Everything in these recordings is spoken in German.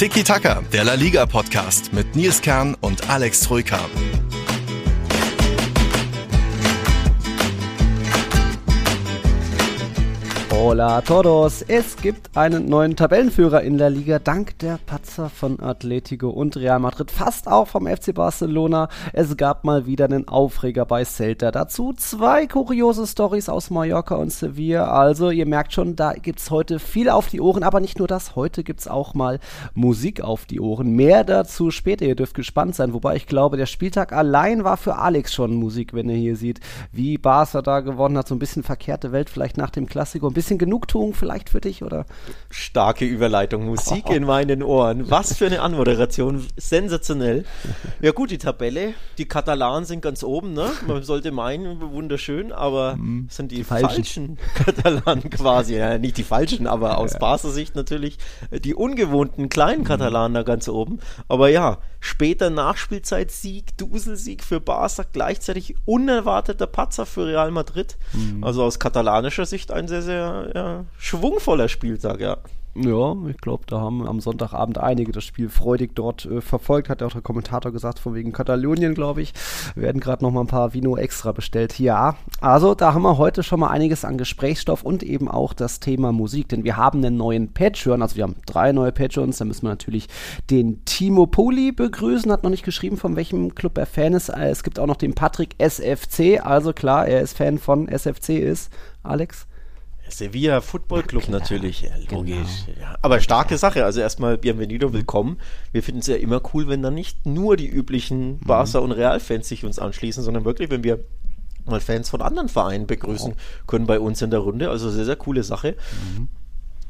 Tiki Taka, der La Liga Podcast mit Nils Kern und Alex Troika. Hola todos! Es gibt einen neuen Tabellenführer in der Liga dank der Patzer von Atletico und Real Madrid, fast auch vom FC Barcelona. Es gab mal wieder einen Aufreger bei Celta. Dazu zwei kuriose Stories aus Mallorca und Sevilla. Also ihr merkt schon, da gibt's heute viel auf die Ohren, aber nicht nur das. Heute gibt's auch mal Musik auf die Ohren. Mehr dazu später. Ihr dürft gespannt sein. Wobei ich glaube, der Spieltag allein war für Alex schon Musik, wenn ihr hier sieht, wie Barca da gewonnen hat. So ein bisschen verkehrte Welt vielleicht nach dem Klassiko. Ein bisschen bisschen Genugtuung vielleicht für dich, oder? Starke Überleitung, Musik oh. in meinen Ohren. Was für eine Anmoderation, sensationell. Ja gut, die Tabelle, die Katalanen sind ganz oben, ne? Man sollte meinen, wunderschön, aber mhm. sind die, die falschen. falschen. Katalanen quasi. Ja, nicht die falschen, aber aus ja. Barca Sicht natürlich die ungewohnten kleinen mhm. Katalanen da ganz oben. Aber ja, später Nachspielzeit Sieg, Duselsieg für Barca, gleichzeitig unerwarteter Patzer für Real Madrid. Mhm. Also aus katalanischer Sicht ein sehr, sehr ja, schwungvoller Spieltag, ja. Ja, ich glaube, da haben am Sonntagabend einige das Spiel freudig dort äh, verfolgt, hat ja auch der Kommentator gesagt, von wegen Katalonien, glaube ich. Werden gerade noch mal ein paar Vino extra bestellt. Ja, also da haben wir heute schon mal einiges an Gesprächsstoff und eben auch das Thema Musik, denn wir haben einen neuen Patreon, also wir haben drei neue Patreons, da müssen wir natürlich den Timo Poli begrüßen, hat noch nicht geschrieben, von welchem Club er Fan ist. Äh, es gibt auch noch den Patrick SFC, also klar, er ist Fan von SFC ist. Alex? Sevilla Football Club ja, natürlich, ja, logisch. Genau. Ja. Aber starke Sache. Also erstmal Bienvenido, willkommen. Wir finden es ja immer cool, wenn dann nicht nur die üblichen mhm. Barca- und Real-Fans sich uns anschließen, sondern wirklich, wenn wir mal Fans von anderen Vereinen begrüßen oh. können bei uns in der Runde. Also sehr, sehr coole Sache. Mhm.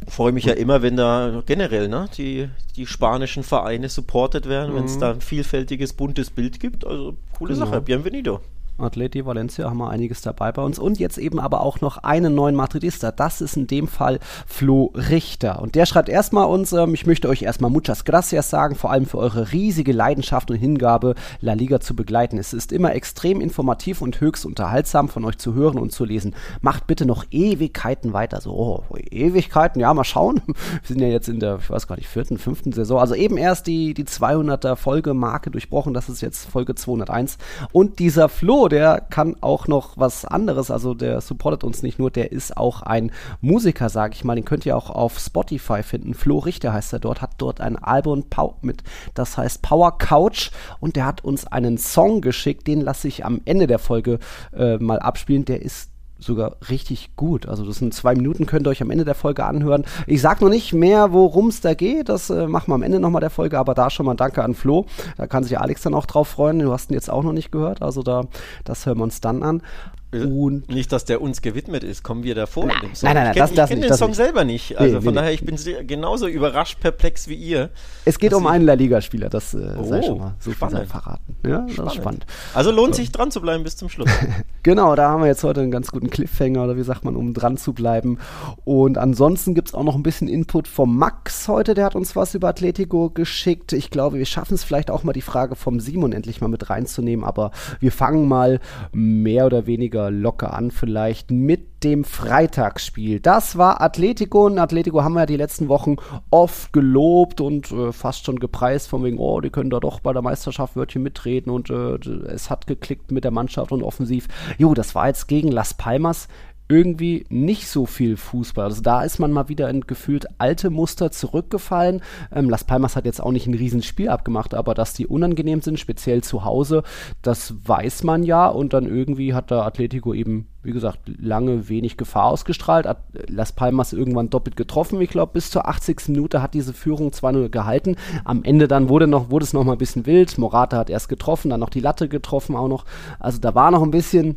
Freue mich ja immer, wenn da generell ne, die, die spanischen Vereine supportet werden, mhm. wenn es da ein vielfältiges, buntes Bild gibt. Also coole genau. Sache. Bienvenido. Atleti Valencia haben wir einiges dabei bei uns. Und jetzt eben aber auch noch einen neuen Madridista. Das ist in dem Fall Flo Richter. Und der schreibt erstmal uns, ähm, ich möchte euch erstmal muchas gracias sagen, vor allem für eure riesige Leidenschaft und Hingabe, La Liga zu begleiten. Es ist immer extrem informativ und höchst unterhaltsam von euch zu hören und zu lesen. Macht bitte noch Ewigkeiten weiter. So, oh, Ewigkeiten, ja, mal schauen. Wir sind ja jetzt in der, ich weiß gar nicht, vierten, fünften Saison. Also eben erst die, die 200er Folgemarke durchbrochen. Das ist jetzt Folge 201. Und dieser Flo, der kann auch noch was anderes, also der supportet uns nicht nur, der ist auch ein Musiker, sage ich mal, den könnt ihr auch auf Spotify finden. Flo Richter heißt er dort, hat dort ein Album mit, das heißt Power Couch. Und der hat uns einen Song geschickt, den lasse ich am Ende der Folge äh, mal abspielen, der ist sogar richtig gut. Also das sind zwei Minuten, könnt ihr euch am Ende der Folge anhören. Ich sag noch nicht mehr, worum es da geht. Das äh, machen wir am Ende nochmal der Folge, aber da schon mal Danke an Flo. Da kann sich Alex dann auch drauf freuen. Du hast ihn jetzt auch noch nicht gehört. Also da, das hören wir uns dann an. Und nicht, dass der uns gewidmet ist. Kommen wir davor? Nein, nein, nein, nein, ich kenne den Song nicht. selber nicht. Also nee, von nee, daher, ich bin genauso überrascht, perplex wie ihr. Es geht um einen La Liga-Spieler, das äh, oh, sei schon mal so spannend. verraten. Ja, spannend. das ist spannend. Also lohnt sich dran zu bleiben bis zum Schluss. genau, da haben wir jetzt heute einen ganz guten Cliffhanger oder wie sagt man, um dran zu bleiben. Und ansonsten gibt es auch noch ein bisschen Input vom Max heute, der hat uns was über Atletico geschickt. Ich glaube, wir schaffen es vielleicht auch mal die Frage vom Simon endlich mal mit reinzunehmen, aber wir fangen mal mehr oder weniger locker an vielleicht mit dem Freitagsspiel. Das war Atletico und Atletico haben wir ja die letzten Wochen oft gelobt und äh, fast schon gepreist, von wegen, oh, die können da doch bei der Meisterschaft Wörtchen mitreden und äh, es hat geklickt mit der Mannschaft und offensiv. Jo, das war jetzt gegen Las Palmas irgendwie nicht so viel Fußball. Also da ist man mal wieder in gefühlt alte Muster zurückgefallen. Ähm, Las Palmas hat jetzt auch nicht ein Riesenspiel abgemacht, aber dass die unangenehm sind, speziell zu Hause, das weiß man ja. Und dann irgendwie hat der Atletico eben, wie gesagt, lange wenig Gefahr ausgestrahlt. Hat Las Palmas irgendwann doppelt getroffen. Ich glaube, bis zur 80. Minute hat diese Führung zwar nur gehalten. Am Ende dann wurde, noch, wurde es noch mal ein bisschen wild. Morata hat erst getroffen, dann noch die Latte getroffen auch noch. Also da war noch ein bisschen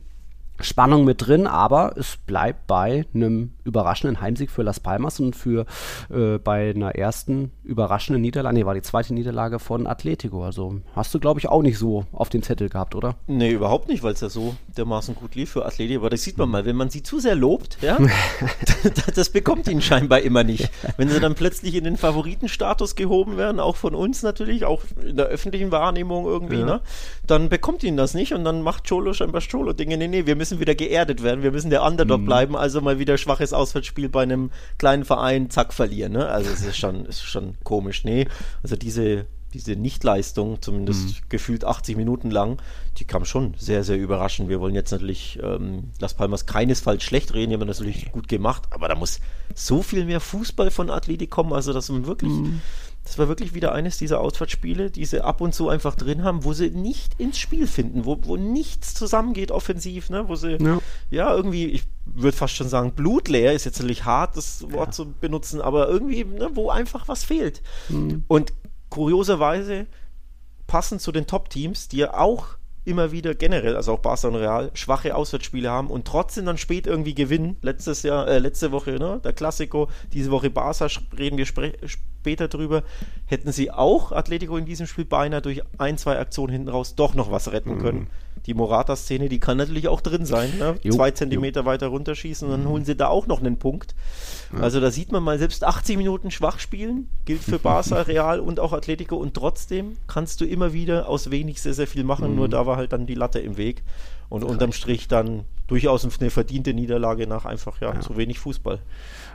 Spannung mit drin, aber es bleibt bei einem überraschenden Heimsieg für Las Palmas und für äh, bei einer ersten überraschenden Niederlage, nee, war die zweite Niederlage von Atletico. Also hast du, glaube ich, auch nicht so auf den Zettel gehabt, oder? Nee, überhaupt nicht, weil es ja so dermaßen gut lief für Atletico. Aber das sieht man mal, wenn man sie zu sehr lobt, ja, das bekommt ihn scheinbar immer nicht. Wenn sie dann plötzlich in den Favoritenstatus gehoben werden, auch von uns natürlich, auch in der öffentlichen Wahrnehmung irgendwie, ja. ne, dann bekommt ihn das nicht und dann macht Cholo scheinbar Cholo-Dinge. Nee, nee, wir müssen müssen wieder geerdet werden, wir müssen der Underdog mhm. bleiben, also mal wieder schwaches Auswärtsspiel bei einem kleinen Verein, zack, verlieren. Ne? Also es ist schon, ist schon komisch. Nee, also diese diese Nichtleistung, zumindest mhm. gefühlt 80 Minuten lang, die kam schon sehr, sehr überraschend. Wir wollen jetzt natürlich ähm, Las Palmas keinesfalls schlecht reden, die haben das natürlich gut gemacht, aber da muss so viel mehr Fußball von Athletik kommen, also dass man wirklich, mhm. Das war wirklich wieder eines dieser Auswärtsspiele, die sie ab und zu einfach drin haben, wo sie nicht ins Spiel finden, wo, wo nichts zusammengeht offensiv, ne? wo sie, ja, ja irgendwie, ich würde fast schon sagen, blutleer ist jetzt natürlich hart, das Wort ja. zu benutzen, aber irgendwie, ne, wo einfach was fehlt. Mhm. Und kurioserweise passend zu den Top-Teams, die ja auch immer wieder generell, also auch Barca und Real, schwache Auswärtsspiele haben und trotzdem dann spät irgendwie gewinnen. Letztes Jahr, äh, letzte Woche, ne, der Klassiko, diese Woche Barca, reden wir später drüber, hätten sie auch Atletico in diesem Spiel beinahe durch ein, zwei Aktionen hinten raus doch noch was retten können. Mhm die Morata-Szene, die kann natürlich auch drin sein. Ne? Jo, Zwei Zentimeter jo. weiter runterschießen und dann holen sie da auch noch einen Punkt. Ja. Also da sieht man mal, selbst 80 Minuten schwach spielen, gilt für Barca, Real und auch Atletico und trotzdem kannst du immer wieder aus wenig sehr, sehr viel machen, mhm. nur da war halt dann die Latte im Weg und unterm Strich dann durchaus eine verdiente Niederlage nach einfach ja, ja. zu wenig Fußball.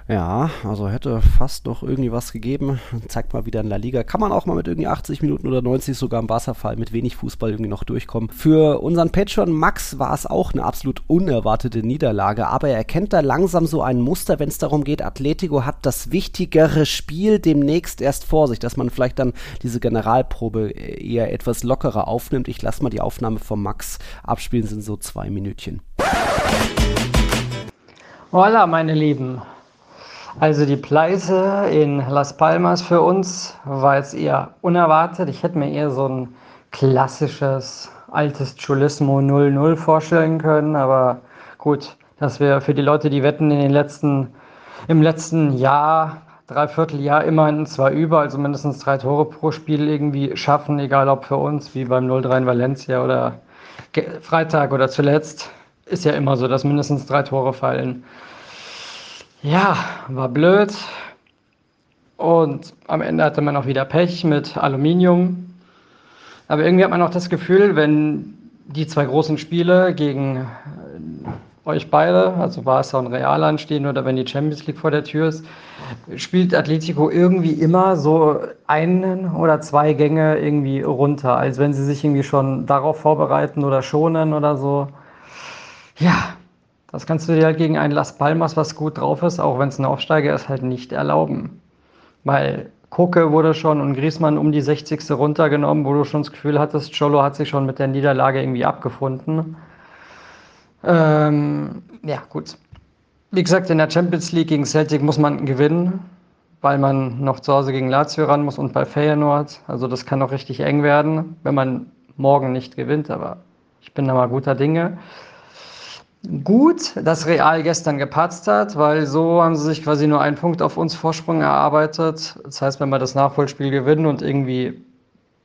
Ja, also hätte fast noch irgendwie was gegeben. Zeigt mal wieder in La Liga. Kann man auch mal mit irgendwie 80 Minuten oder 90 sogar im Wasserfall mit wenig Fußball irgendwie noch durchkommen. Für unseren Patron Max war es auch eine absolut unerwartete Niederlage, aber er erkennt da langsam so ein Muster, wenn es darum geht, Atletico hat das wichtigere Spiel demnächst erst vor sich, dass man vielleicht dann diese Generalprobe eher etwas lockerer aufnimmt. Ich lasse mal die Aufnahme von Max abspielen, sind so zwei Minütchen. Hola, meine Lieben. Also die Pleite in Las Palmas für uns war jetzt eher unerwartet. Ich hätte mir eher so ein klassisches altes Chulismo 0-0 vorstellen können, aber gut, dass wir für die Leute, die wetten, in den letzten, im letzten Jahr, Dreivierteljahr immerhin zwar über, also mindestens drei Tore pro Spiel irgendwie schaffen, egal ob für uns, wie beim 0-3 in Valencia oder Freitag oder zuletzt, ist ja immer so, dass mindestens drei Tore fallen. Ja, war blöd. Und am Ende hatte man auch wieder Pech mit Aluminium. Aber irgendwie hat man auch das Gefühl, wenn die zwei großen Spiele gegen äh, euch beide, also Barca und Real anstehen oder wenn die Champions League vor der Tür ist, spielt Atletico irgendwie immer so einen oder zwei Gänge irgendwie runter, als wenn sie sich irgendwie schon darauf vorbereiten oder schonen oder so. Ja, das kannst du dir halt gegen ein Las Palmas, was gut drauf ist, auch wenn es ein Aufsteiger ist, halt nicht erlauben. Weil Koke wurde schon und Griesmann um die 60. runtergenommen, wo du schon das Gefühl hattest, Cholo hat sich schon mit der Niederlage irgendwie abgefunden. Ähm, ja, gut. Wie gesagt, in der Champions League gegen Celtic muss man gewinnen, weil man noch zu Hause gegen Lazio ran muss und bei Feyenoord. Also das kann auch richtig eng werden, wenn man morgen nicht gewinnt, aber ich bin da mal guter Dinge gut, dass Real gestern gepatzt hat, weil so haben sie sich quasi nur einen Punkt auf uns Vorsprung erarbeitet. Das heißt, wenn wir das Nachholspiel gewinnen und irgendwie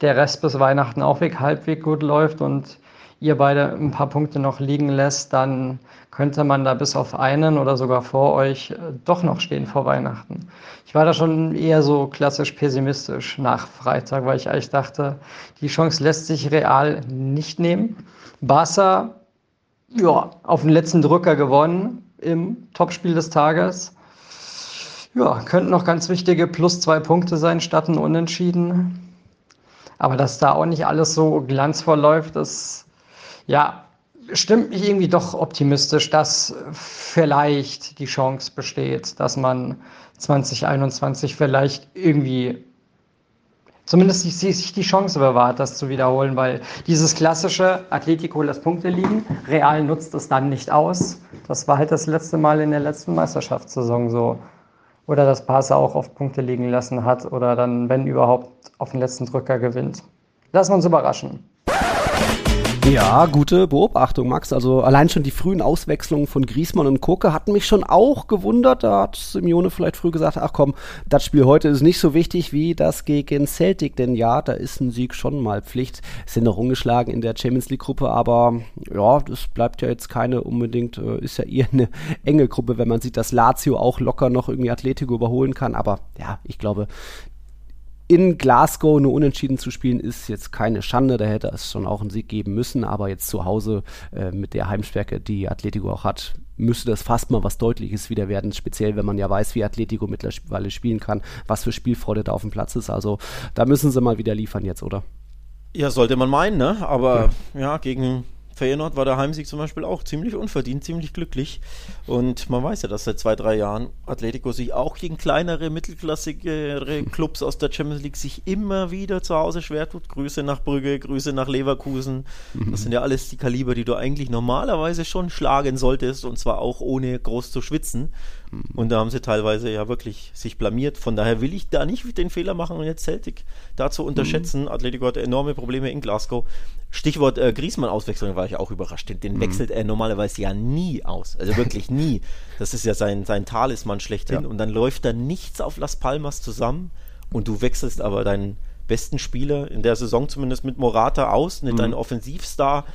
der Rest bis Weihnachten auch weg, halbwegs gut läuft und ihr beide ein paar Punkte noch liegen lässt, dann könnte man da bis auf einen oder sogar vor euch äh, doch noch stehen vor Weihnachten. Ich war da schon eher so klassisch pessimistisch nach Freitag, weil ich eigentlich dachte, die Chance lässt sich real nicht nehmen. Barca ja, auf den letzten Drücker gewonnen im Topspiel des Tages. Ja, könnten noch ganz wichtige plus zwei Punkte sein, statt ein Unentschieden. Aber dass da auch nicht alles so glanzvoll läuft, das ja, stimmt mich irgendwie doch optimistisch, dass vielleicht die Chance besteht, dass man 2021 vielleicht irgendwie zumindest sich die Chance bewahrt, das zu wiederholen, weil dieses klassische Atletico lässt Punkte liegen, Real nutzt es dann nicht aus. Das war halt das letzte Mal in der letzten Meisterschaftssaison so. Oder dass Barca auch oft Punkte liegen lassen hat oder dann, wenn überhaupt, auf den letzten Drücker gewinnt. Lassen wir uns überraschen. Ja, gute Beobachtung, Max. Also allein schon die frühen Auswechslungen von Griesmann und Koke hatten mich schon auch gewundert. Da hat Simeone vielleicht früh gesagt, ach komm, das Spiel heute ist nicht so wichtig wie das gegen Celtic. Denn ja, da ist ein Sieg schon mal Pflicht. Sind noch ungeschlagen in der Champions League Gruppe, aber ja, das bleibt ja jetzt keine unbedingt, äh, ist ja eher eine enge Gruppe, wenn man sieht, dass Lazio auch locker noch irgendwie Atletico überholen kann. Aber ja, ich glaube, in Glasgow nur unentschieden zu spielen, ist jetzt keine Schande. Da hätte es schon auch einen Sieg geben müssen. Aber jetzt zu Hause äh, mit der Heimstärke, die Atletico auch hat, müsste das fast mal was Deutliches wieder werden. Speziell, wenn man ja weiß, wie Atletico mittlerweile spielen kann, was für Spielfreude da auf dem Platz ist. Also da müssen sie mal wieder liefern jetzt, oder? Ja, sollte man meinen, ne? Aber ja, ja gegen Feyenoord war der Heimsieg zum Beispiel auch ziemlich unverdient, ziemlich glücklich. Und man weiß ja, dass seit zwei, drei Jahren Atletico sich auch gegen kleinere, mittelklassigere Clubs aus der Champions League sich immer wieder zu Hause schwer tut. Grüße nach Brügge, Grüße nach Leverkusen. Das sind ja alles die Kaliber, die du eigentlich normalerweise schon schlagen solltest und zwar auch ohne groß zu schwitzen. Und da haben sie teilweise ja wirklich sich blamiert. Von daher will ich da nicht den Fehler machen und jetzt Celtic da zu unterschätzen. Mhm. Atletico hat enorme Probleme in Glasgow. Stichwort äh, Griesmann-Auswechslung war ich auch überrascht. Den, den mhm. wechselt er normalerweise ja nie aus. Also wirklich nie. Das ist ja sein, sein Talisman schlechthin. Ja. Und dann läuft da nichts auf Las Palmas zusammen und du wechselst aber deinen besten Spieler in der Saison zumindest mit Morata aus, mit mhm. deinem Offensivstar.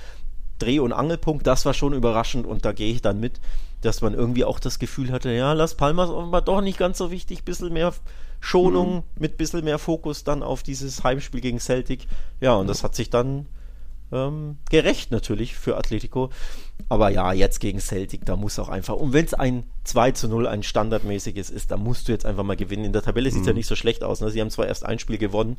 Dreh- und Angelpunkt, das war schon überraschend und da gehe ich dann mit dass man irgendwie auch das Gefühl hatte, ja, Las Palmas offenbar doch nicht ganz so wichtig, bisschen mehr Schonung mhm. mit bisschen mehr Fokus dann auf dieses Heimspiel gegen Celtic. Ja, und das hat sich dann ähm, gerecht natürlich für Atletico. Aber ja, jetzt gegen Celtic, da muss auch einfach, und wenn es ein 2 zu 0, ein standardmäßiges ist, da musst du jetzt einfach mal gewinnen. In der Tabelle sieht es mhm. ja nicht so schlecht aus. Ne? Sie haben zwar erst ein Spiel gewonnen,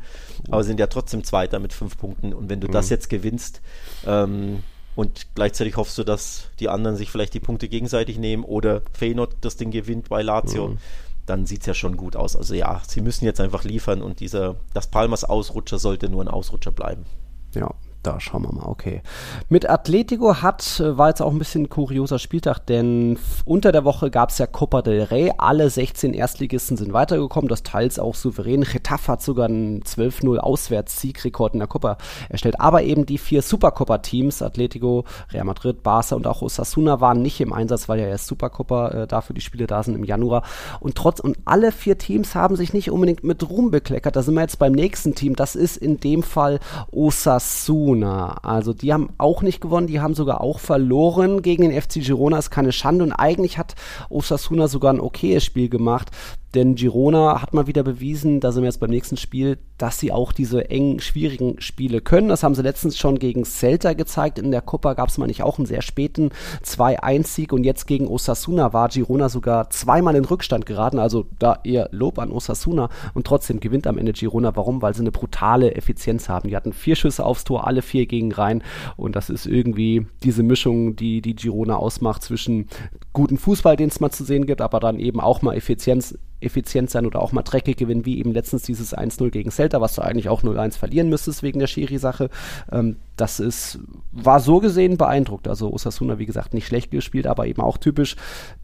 aber sind ja trotzdem Zweiter mit fünf Punkten. Und wenn du mhm. das jetzt gewinnst, ähm, und gleichzeitig hoffst du, dass die anderen sich vielleicht die Punkte gegenseitig nehmen oder Feyenoord das Ding gewinnt bei Lazio. Mhm. Dann sieht es ja schon gut aus. Also ja, sie müssen jetzt einfach liefern und dieser, das Palmas Ausrutscher sollte nur ein Ausrutscher bleiben. Ja, da schauen wir mal, okay. Mit Atletico hat, äh, war jetzt auch ein bisschen ein kurioser Spieltag, denn unter der Woche gab es ja Copa del Rey. Alle 16 Erstligisten sind weitergekommen, das teils auch souverän. Getafe hat sogar einen 12-0 Auswärtssiegrekord in der Copa erstellt. Aber eben die vier Supercopa-Teams, Atletico, Real Madrid, Barca und auch Osasuna, waren nicht im Einsatz, weil ja erst Supercopa äh, dafür die Spiele da sind im Januar. Und trotz, und alle vier Teams haben sich nicht unbedingt mit Ruhm bekleckert. Da sind wir jetzt beim nächsten Team. Das ist in dem Fall Osasuna. Girona. Also die haben auch nicht gewonnen, die haben sogar auch verloren gegen den FC Girona. Ist keine Schande und eigentlich hat Osasuna sogar ein okayes Spiel gemacht. Denn Girona hat mal wieder bewiesen, da sind wir jetzt beim nächsten Spiel, dass sie auch diese engen, schwierigen Spiele können. Das haben sie letztens schon gegen Celta gezeigt. In der Copa gab es mal nicht auch einen sehr späten 2-1-Sieg und jetzt gegen Osasuna war Girona sogar zweimal in Rückstand geraten. Also da eher Lob an Osasuna und trotzdem gewinnt am Ende Girona. Warum? Weil sie eine brutale Effizienz haben. Die hatten vier Schüsse aufs Tor, alle vier gegen rein und das ist irgendwie diese Mischung, die die Girona ausmacht zwischen guten Fußball, den es mal zu sehen gibt, aber dann eben auch mal Effizienz effizient sein oder auch mal dreckig gewinnen, wie eben letztens dieses 1-0 gegen Celta, was du eigentlich auch 0-1 verlieren müsstest wegen der Schiri-Sache. Ähm, das ist, war so gesehen beeindruckt. Also Osasuna, wie gesagt, nicht schlecht gespielt, aber eben auch typisch.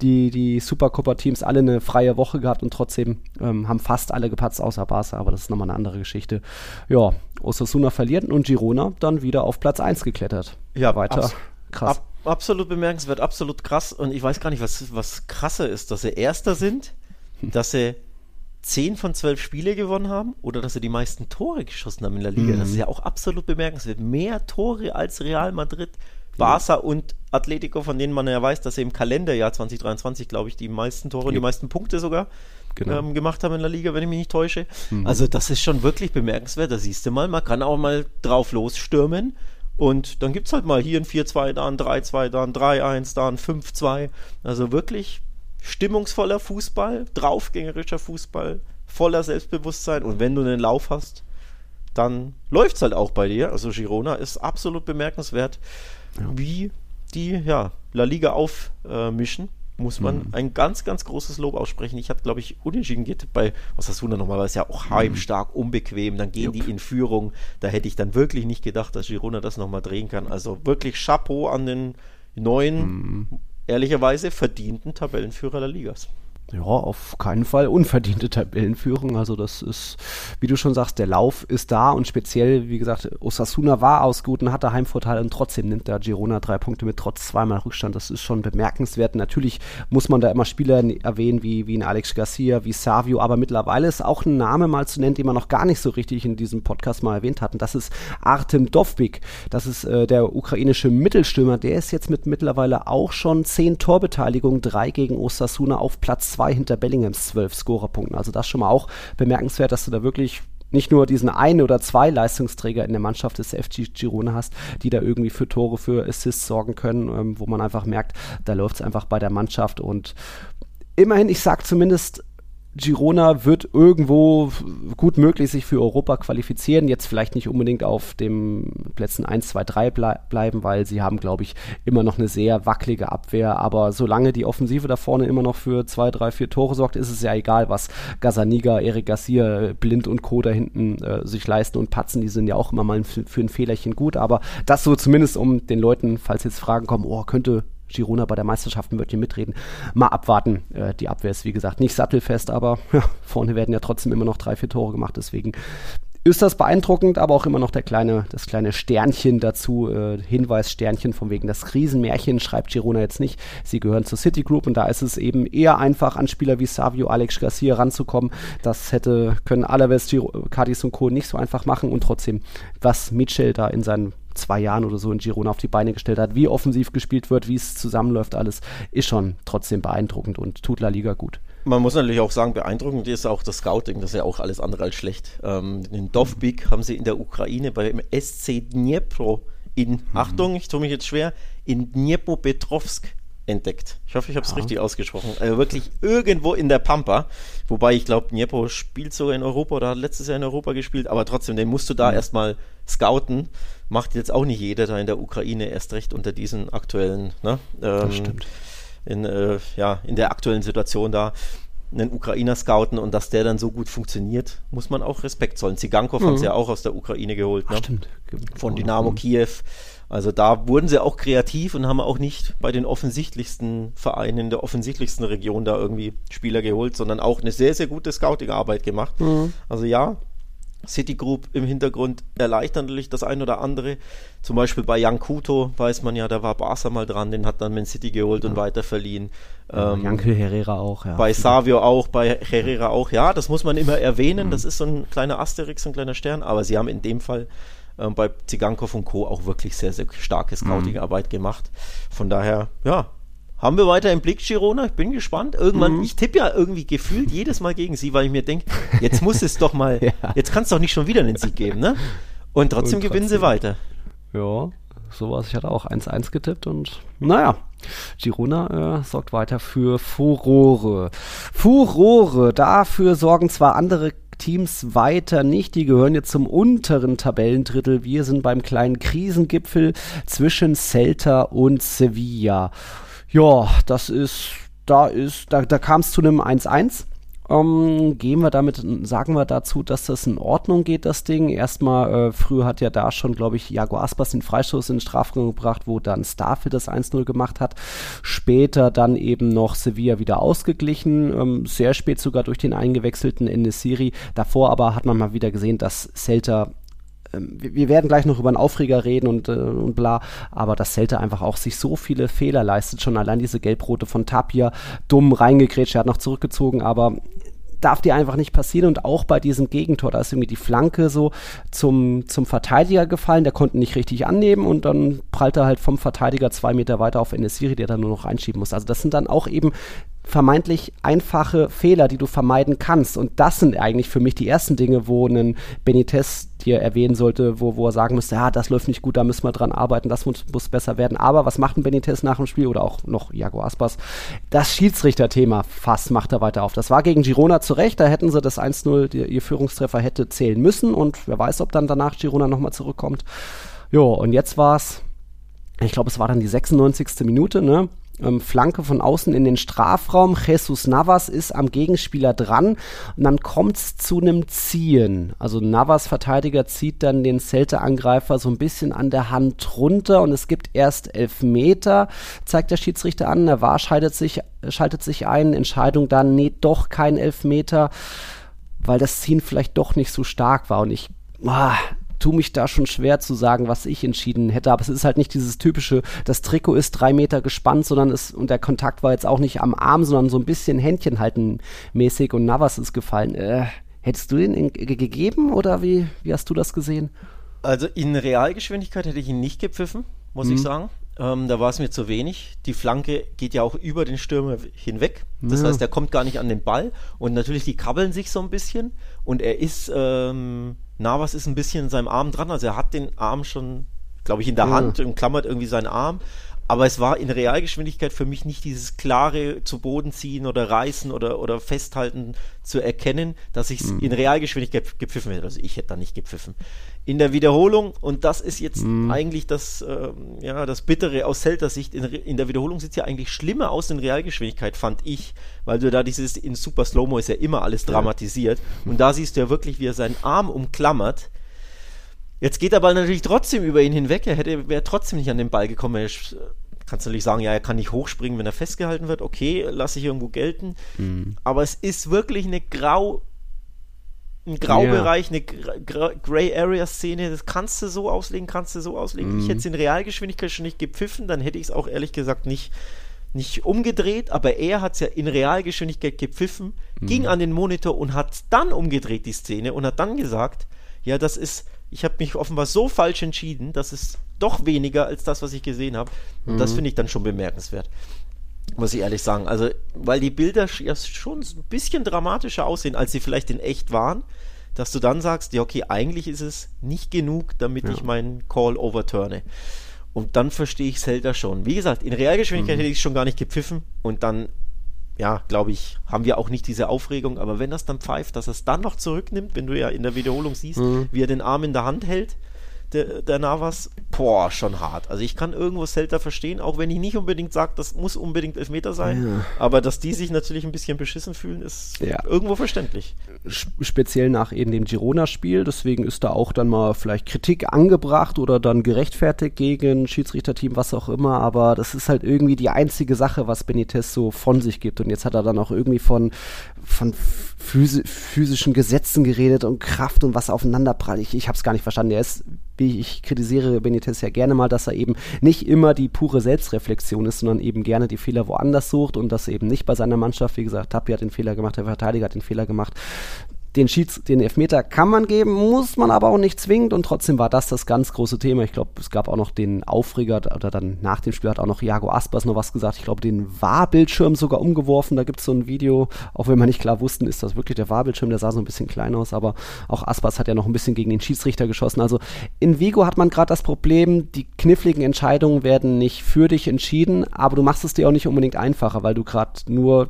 Die, die Supercopa-Teams alle eine freie Woche gehabt und trotzdem ähm, haben fast alle gepatzt, außer Barca, aber das ist nochmal eine andere Geschichte. Ja, Osasuna verliert und Girona dann wieder auf Platz 1 geklettert. Ja, weiter. Krass. Ab, absolut bemerkenswert, absolut krass. Und ich weiß gar nicht, was, was krasser ist, dass sie Erster sind dass sie 10 von 12 Spiele gewonnen haben oder dass sie die meisten Tore geschossen haben in der Liga. Mhm. Das ist ja auch absolut bemerkenswert. Mehr Tore als Real Madrid, Barca mhm. und Atletico, von denen man ja weiß, dass sie im Kalenderjahr 2023, glaube ich, die meisten Tore und die meisten Punkte sogar genau. ähm, gemacht haben in der Liga, wenn ich mich nicht täusche. Mhm. Also das ist schon wirklich bemerkenswert. Da siehst du mal, man kann auch mal drauf losstürmen. Und dann gibt es halt mal hier ein 4-2, da ein 3-2, da ein 3-1, da ein 5-2. Also wirklich stimmungsvoller Fußball, draufgängerischer Fußball, voller Selbstbewusstsein und wenn du einen Lauf hast, dann läuft es halt auch bei dir. Also Girona ist absolut bemerkenswert, ja. wie die ja, La Liga aufmischen. Äh, muss man mhm. ein ganz, ganz großes Lob aussprechen. Ich hatte, glaube ich, unentschieden geht bei Osasuna es ja auch mhm. heimstark, unbequem, dann gehen Jupp. die in Führung. Da hätte ich dann wirklich nicht gedacht, dass Girona das nochmal drehen kann. Also wirklich Chapeau an den neuen mhm ehrlicherweise verdienten Tabellenführer der Ligas. Ja, auf keinen Fall unverdiente Tabellenführung. Also das ist, wie du schon sagst, der Lauf ist da und speziell, wie gesagt, Osasuna war ausgeruht und hatte Heimvorteil und trotzdem nimmt der Girona drei Punkte mit trotz zweimal Rückstand. Das ist schon bemerkenswert. Natürlich muss man da immer Spieler erwähnen wie, wie ein Alex Garcia, wie Savio, aber mittlerweile ist auch ein Name mal zu nennen, den man noch gar nicht so richtig in diesem Podcast mal erwähnt hat. Und das ist Artem Dovbik. Das ist äh, der ukrainische Mittelstürmer. Der ist jetzt mit mittlerweile auch schon zehn Torbeteiligungen, drei gegen Osasuna auf Platz zwei hinter Bellinghams zwölf Scorerpunkten. Also das schon mal auch bemerkenswert, dass du da wirklich nicht nur diesen einen oder zwei Leistungsträger in der Mannschaft des FG Girona hast, die da irgendwie für Tore, für Assists sorgen können, ähm, wo man einfach merkt, da läuft es einfach bei der Mannschaft und immerhin, ich sag zumindest, Girona wird irgendwo gut möglich sich für Europa qualifizieren. Jetzt vielleicht nicht unbedingt auf den Plätzen 1, 2, 3 blei bleiben, weil sie haben, glaube ich, immer noch eine sehr wackelige Abwehr. Aber solange die Offensive da vorne immer noch für 2, 3, 4 Tore sorgt, ist es ja egal, was Gazaniga, Eric Garcia, Blind und Co. da hinten äh, sich leisten und patzen. Die sind ja auch immer mal für ein Fehlerchen gut. Aber das so zumindest, um den Leuten, falls jetzt Fragen kommen, oh, könnte Girona bei der Meisterschaft ein Wörtchen mitreden. Mal abwarten. Äh, die Abwehr ist, wie gesagt, nicht sattelfest, aber ja, vorne werden ja trotzdem immer noch drei, vier Tore gemacht. Deswegen ist das beeindruckend, aber auch immer noch der kleine, das kleine Sternchen dazu, äh, Hinweissternchen von wegen das Riesenmärchen schreibt Girona jetzt nicht. Sie gehören zur City Group und da ist es eben eher einfach, an Spieler wie Savio, Alex Garcia ranzukommen. Das hätte, können Alaves, Cadiz und Co. nicht so einfach machen und trotzdem, was Mitchell da in seinen zwei Jahren oder so in Girona auf die Beine gestellt hat, wie offensiv gespielt wird, wie es zusammenläuft, alles ist schon trotzdem beeindruckend und tut La Liga gut. Man muss natürlich auch sagen, beeindruckend ist auch das Scouting, das ist ja auch alles andere als schlecht. Ähm, in Dovbik haben sie in der Ukraine beim SC Dnipro in, mhm. Achtung, ich tue mich jetzt schwer, in Dniepropetrovsk entdeckt. Ich hoffe, ich habe es ja. richtig ausgesprochen. Also wirklich irgendwo in der Pampa. Wobei ich glaube, Dniepo spielt sogar in Europa oder hat letztes Jahr in Europa gespielt, aber trotzdem, den musst du da mhm. erstmal scouten. Macht jetzt auch nicht jeder da in der Ukraine erst recht unter diesen aktuellen, ne? Ähm, das stimmt. In, äh, ja, in der aktuellen Situation da einen Ukrainer scouten und dass der dann so gut funktioniert, muss man auch Respekt zollen. Zigankov mhm. haben sie ja auch aus der Ukraine geholt. Ne? Ach, stimmt. Von Dynamo mhm. Kiew. Also da wurden sie auch kreativ und haben auch nicht bei den offensichtlichsten Vereinen in der offensichtlichsten Region da irgendwie Spieler geholt, sondern auch eine sehr, sehr gute Scouting-Arbeit gemacht. Mhm. Also ja, Citigroup im Hintergrund erleichtert natürlich das ein oder andere. Zum Beispiel bei Jan Kuto weiß man ja, da war Barca mal dran, den hat dann Man City geholt ja. und weiterverliehen. Ja, ähm, Janke Herrera auch, ja. Bei Savio auch, bei Herrera auch, ja, das muss man immer erwähnen. Mhm. Das ist so ein kleiner Asterix, ein kleiner Stern, aber sie haben in dem Fall ähm, bei Zigankov und Co. auch wirklich sehr, sehr starke Scouting-Arbeit mhm. gemacht. Von daher, ja, haben wir weiter im Blick, Girona. Ich bin gespannt. Irgendwann, mhm. ich tippe ja irgendwie gefühlt jedes Mal gegen sie, weil ich mir denke, jetzt muss es doch mal, ja. jetzt kann es doch nicht schon wieder einen Sieg geben, ne? Und trotzdem, und trotzdem gewinnen sie weiter. Ja, sowas. Ich hatte auch 1-1 getippt und naja, Girona äh, sorgt weiter für Furore. Furore, dafür sorgen zwar andere Teams weiter nicht. Die gehören jetzt zum unteren Tabellendrittel. Wir sind beim kleinen Krisengipfel zwischen Celta und Sevilla. Ja, das ist, da ist, da, da kam es zu einem 1-1. Ähm, gehen wir damit, sagen wir dazu, dass das in Ordnung geht, das Ding. Erstmal, äh, früher hat ja da schon, glaube ich, Jago Aspas den Freistoß in den Strafraum gebracht, wo dann Starfield das 1-0 gemacht hat. Später dann eben noch Sevilla wieder ausgeglichen, ähm, sehr spät sogar durch den eingewechselten Enesiri. Davor aber hat man mal wieder gesehen, dass Celta wir werden gleich noch über einen Aufreger reden und, äh, und bla, aber dass Celta einfach auch sich so viele Fehler leistet, schon allein diese Gelbrote von Tapia, dumm reingekrätscht, er hat noch zurückgezogen, aber darf dir einfach nicht passieren und auch bei diesem Gegentor, da ist irgendwie die Flanke so zum, zum Verteidiger gefallen, der konnte nicht richtig annehmen und dann prallt er halt vom Verteidiger zwei Meter weiter auf Enesiri, der dann nur noch reinschieben muss. Also das sind dann auch eben vermeintlich einfache Fehler, die du vermeiden kannst. Und das sind eigentlich für mich die ersten Dinge, wo ein Benitez dir erwähnen sollte, wo, wo er sagen müsste, ja, das läuft nicht gut, da müssen wir dran arbeiten, das muss, muss besser werden. Aber was macht ein Benitez nach dem Spiel oder auch noch Jago Aspas? Das Schiedsrichterthema fast macht er weiter auf. Das war gegen Girona zurecht, da hätten sie das 1-0, ihr Führungstreffer hätte zählen müssen und wer weiß, ob dann danach Girona nochmal zurückkommt. Jo, und jetzt war es, ich glaube, es war dann die 96. Minute, ne? Ähm, Flanke von außen in den Strafraum. Jesus Navas ist am Gegenspieler dran und dann kommt es zu einem Ziehen. Also Navas Verteidiger zieht dann den Celta-Angreifer so ein bisschen an der Hand runter und es gibt erst elf Meter, zeigt der Schiedsrichter an. Der War schaltet sich, schaltet sich ein. Entscheidung dann, nee, doch kein Elfmeter, weil das Ziehen vielleicht doch nicht so stark war und ich ah, tue mich da schon schwer zu sagen, was ich entschieden hätte. Aber es ist halt nicht dieses typische, das Trikot ist drei Meter gespannt, sondern es, und der Kontakt war jetzt auch nicht am Arm, sondern so ein bisschen Händchen halten mäßig und Navas ist gefallen. Äh, hättest du den gegeben oder wie, wie hast du das gesehen? Also in Realgeschwindigkeit hätte ich ihn nicht gepfiffen, muss mhm. ich sagen. Ähm, da war es mir zu wenig. Die Flanke geht ja auch über den Stürmer hinweg. Das Ja. heißt, er kommt gar nicht an den Ball. Und natürlich, die kabbeln sich so ein bisschen. Und er ist, ähm, Navas ist ein bisschen in seinem Arm dran. Also er hat den Arm schon, glaube ich, in der Ja. Hand und klammert irgendwie seinen Arm. Aber es war in Realgeschwindigkeit für mich nicht dieses klare zu Boden ziehen oder reißen oder, oder festhalten zu erkennen, dass ich es in Realgeschwindigkeit gepfiffen hätte. Also ich hätte da nicht gepfiffen. In der Wiederholung, und das ist jetzt eigentlich das, ähm, ja, das Bittere aus Celtas Sicht, in, in der Wiederholung sieht es ja eigentlich schlimmer aus in Realgeschwindigkeit, fand ich, weil du da dieses, in Super Slow-Mo ist ja immer alles dramatisiert. Und da siehst du ja wirklich, wie er seinen Arm umklammert. Jetzt geht der Ball natürlich trotzdem über ihn hinweg. Er hätte, wäre trotzdem nicht an den Ball gekommen. Er, kannst natürlich sagen, ja, er kann nicht hochspringen, wenn er festgehalten wird. Okay, lasse ich irgendwo gelten. Aber es ist wirklich eine Grau, ein Graubereich, eine Gra- Gra- Gray Area Szene. Das kannst du so auslegen, kannst du so auslegen. Ich hätte es in Realgeschwindigkeit schon nicht gepfiffen, dann hätte ich es auch ehrlich gesagt nicht, nicht umgedreht, aber er hat es ja in Realgeschwindigkeit gepfiffen, ging an den Monitor und hat dann umgedreht, die Szene, und hat dann gesagt, ja, das ist, ich habe mich offenbar so falsch entschieden, das ist doch weniger als das, was ich gesehen habe. Und das finde ich dann schon bemerkenswert. Muss ich ehrlich sagen. Also, weil die Bilder sch- ja schon ein bisschen dramatischer aussehen, als sie vielleicht in echt waren, dass du dann sagst, ja, okay, eigentlich ist es nicht genug, damit ich meinen Call overturne. Und dann verstehe ich Zelda schon. Wie gesagt, in Realgeschwindigkeit hätte ich schon gar nicht gepfiffen und dann, ja, glaube ich, haben wir auch nicht diese Aufregung. Aber wenn das dann pfeift, dass er es dann noch zurücknimmt, wenn du ja in der Wiederholung siehst, wie er den Arm in der Hand hält, der, der Navas, boah, schon hart. Also ich kann irgendwo Celta verstehen, auch wenn ich nicht unbedingt sage, das muss unbedingt Elfmeter sein. Aber dass die sich natürlich ein bisschen beschissen fühlen, ist Ja. irgendwo verständlich. Speziell nach eben dem Girona-Spiel. Deswegen ist da auch dann mal vielleicht Kritik angebracht oder dann gerechtfertigt gegen Schiedsrichterteam, was auch immer. Aber das ist halt irgendwie die einzige Sache, was Benitez so von sich gibt. Und jetzt hat er dann auch irgendwie von, von physischen Gesetzen geredet und Kraft und was aufeinanderprallt. Ich, ich habe es gar nicht verstanden. Er ist, wie ich kritisiere Benitez ja gerne mal, dass er eben nicht immer die pure Selbstreflexion ist, sondern eben gerne die Fehler woanders sucht und das eben nicht bei seiner Mannschaft. Wie gesagt, Tapia hat den Fehler gemacht, der Verteidiger hat den Fehler gemacht den Schieds, den Elfmeter kann man geben, muss man aber auch nicht zwingend und trotzdem war das das ganz große Thema. Ich glaube, es gab auch noch den Aufreger oder dann nach dem Spiel hat auch noch Jago Aspas noch was gesagt. Ich glaube, den Wahrbildschirm sogar umgeworfen. Da gibt es so ein Video, auch wenn wir nicht klar wussten, ist das wirklich der Wahrbildschirm, der sah so ein bisschen klein aus, aber auch Aspas hat ja noch ein bisschen gegen den Schiedsrichter geschossen. Also in Vigo hat man gerade das Problem, die kniffligen Entscheidungen werden nicht für dich entschieden, aber du machst es dir auch nicht unbedingt einfacher, weil du gerade nur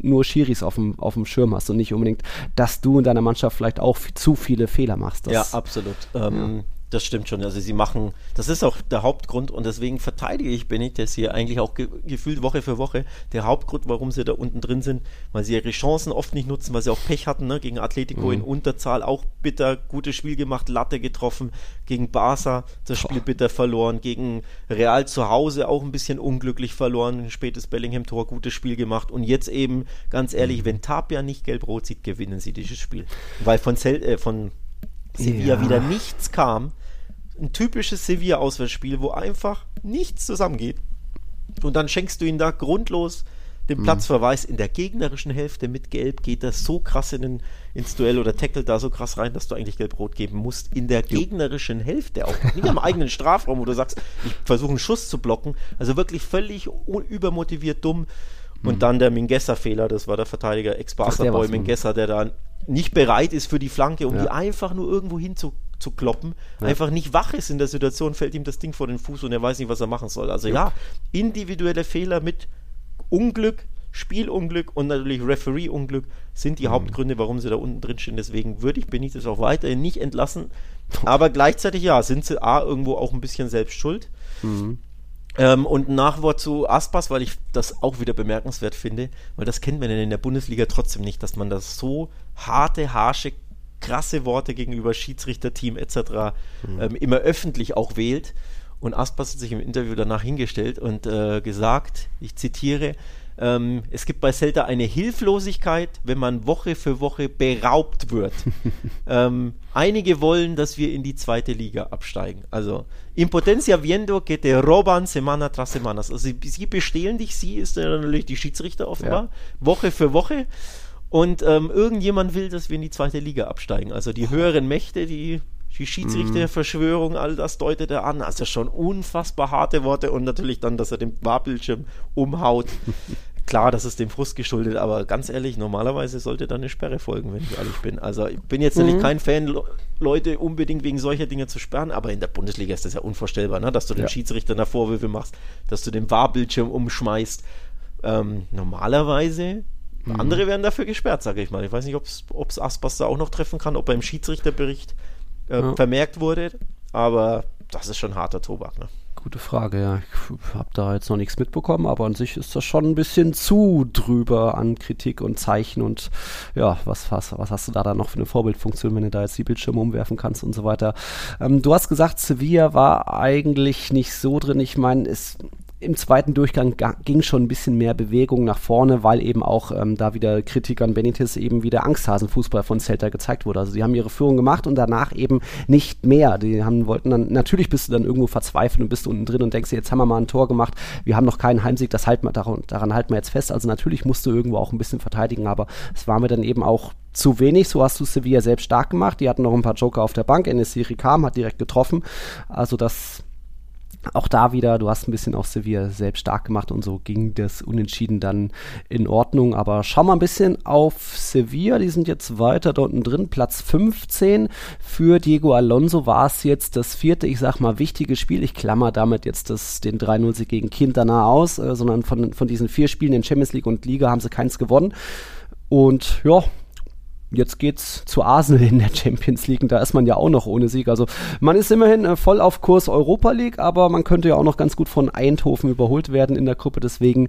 nur Schiris auf dem, auf dem Schirm hast und nicht unbedingt, dass du in deiner Mannschaft vielleicht auch zu viele Fehler machst. Das, ja, absolut. Ähm, Das stimmt schon. Also sie machen, das ist auch der Hauptgrund und deswegen verteidige ich Benitez hier eigentlich auch ge gefühlt Woche für Woche. Der Hauptgrund, warum sie da unten drin sind, weil sie ihre Chancen oft nicht nutzen, weil sie auch Pech hatten, ne? gegen Atletico in Unterzahl auch bitter, gutes Spiel gemacht, Latte getroffen, gegen Barca das Spiel bitter verloren, gegen Real zu Hause auch ein bisschen unglücklich verloren, ein spätes Bellingham-Tor, gutes Spiel gemacht und jetzt eben, ganz ehrlich, wenn Tapia nicht gelb-rot sieht, gewinnen sie dieses Spiel. Weil von, Cel äh, von Sevilla Ja. wieder nichts kam. Ein typisches Sevilla-Auswärtsspiel, wo einfach nichts zusammengeht. Und dann schenkst du ihn da grundlos den Platzverweis in der gegnerischen Hälfte mit Gelb, geht das so krass in den, ins Duell oder tackelt da so krass rein, dass du eigentlich Gelb-Rot geben musst. In der gegnerischen Hälfte auch. Nicht am eigenen Strafraum, wo du sagst, ich versuche einen Schuss zu blocken. Also wirklich völlig übermotiviert dumm. Und dann der Mingessa-Fehler, das war der Verteidiger Ach, der Ex-Barca-Boy war's, Mingessa, der da nicht bereit ist für die Flanke, um Ja. die einfach nur irgendwo hin zu, zu kloppen, einfach nicht wach ist in der Situation, fällt ihm das Ding vor den Fuß und er weiß nicht, was er machen soll. Also ja, individuelle Fehler mit Unglück, Spielunglück und natürlich Referee-Unglück sind Mhm. die Hauptgründe, warum sie da unten drin stehen. Deswegen würde ich Benitez auch weiterhin nicht entlassen. Aber gleichzeitig, ja, sind sie A, irgendwo auch ein bisschen selbst schuld. Ähm, und ein Nachwort zu Aspas, weil ich das auch wieder bemerkenswert finde, weil das kennt man in der Bundesliga trotzdem nicht, dass man das so harte, harsche, krasse Worte gegenüber Schiedsrichterteam etc. Ähm, immer öffentlich auch wählt. Und Aspas hat sich im Interview danach hingestellt und äh, gesagt, ich zitiere, ähm, es gibt bei Celta eine Hilflosigkeit, wenn man Woche für Woche beraubt wird. ähm, einige wollen, dass wir in die zweite Liga absteigen. Also, impotencia viendo que te roban semana tras semana. Also, sie, sie bestehlen dich, sie ist ja natürlich die Schiedsrichter offenbar, Ja. Woche für Woche. Und ähm, irgendjemand will, dass wir in die zweite Liga absteigen. Also, die höheren Mächte, die die Schiedsrichterverschwörung, all das deutet er an. Also schon unfassbar harte Worte und natürlich dann, dass er den Wahrbildschirm umhaut. Klar, das ist dem Frust geschuldet, aber ganz ehrlich, normalerweise sollte da eine Sperre folgen, wenn ich ehrlich bin. Also ich bin jetzt mhm. nämlich kein Fan, Leute unbedingt wegen solcher Dinge zu sperren, aber in der Bundesliga ist das ja unvorstellbar, ne? dass du den ja. Schiedsrichter da Vorwürfe machst, dass du den Wahrbildschirm umschmeißt. Ähm, normalerweise Mhm. Andere werden dafür gesperrt, sage ich mal. Ich weiß nicht, ob es Aspas da auch noch treffen kann, ob beim Schiedsrichterbericht äh, ja. vermerkt wurde, aber das ist schon harter Tobak. Ne? Gute Frage, ja. Ich habe da jetzt noch nichts mitbekommen, aber an sich ist das schon ein bisschen zu drüber an Kritik und Zeichen und ja, was, was, was hast du da dann noch für eine Vorbildfunktion, wenn du da jetzt die Bildschirme umwerfen kannst und so weiter. Ähm, du hast gesagt, Sevilla war eigentlich nicht so drin. Ich meine, es im zweiten Durchgang ging schon ein bisschen mehr Bewegung nach vorne, weil eben auch ähm, da wieder Kritik an Benitez eben wieder Angsthasenfußball von Celta gezeigt wurde. Also sie haben ihre Führung gemacht und danach eben nicht mehr. Die haben, wollten dann, natürlich bist du dann irgendwo verzweifelt und bist unten drin und denkst, jetzt haben wir mal ein Tor gemacht, wir haben noch keinen Heimsieg, das halten wir, daran, daran halten wir jetzt fest. Also natürlich musst du irgendwo auch ein bisschen verteidigen, aber es war mir dann eben auch zu wenig. So hast du Sevilla selbst stark gemacht. Die hatten noch ein paar Joker auf der Bank. Enesiri kam, hat direkt getroffen. Also das auch da wieder, du hast ein bisschen auf Sevilla selbst stark gemacht und so ging das Unentschieden dann in Ordnung. Aber schau mal ein bisschen auf Sevilla, die sind jetzt weiter dort unten drin, Platz 15. Für Diego Alonso war es jetzt das vierte, ich sag mal, wichtige Spiel. Ich klammer damit jetzt das, den 3-0-Sieg gegen Quintana aus, äh, sondern von, von diesen vier Spielen in Champions League und Liga haben sie keins gewonnen. Und ja, Jetzt geht's zu Arsenal in der Champions League und da ist man ja auch noch ohne Sieg. Also man ist immerhin äh, voll auf Kurs Europa League, aber man könnte ja auch noch ganz gut von Eindhoven überholt werden in der Gruppe. Deswegen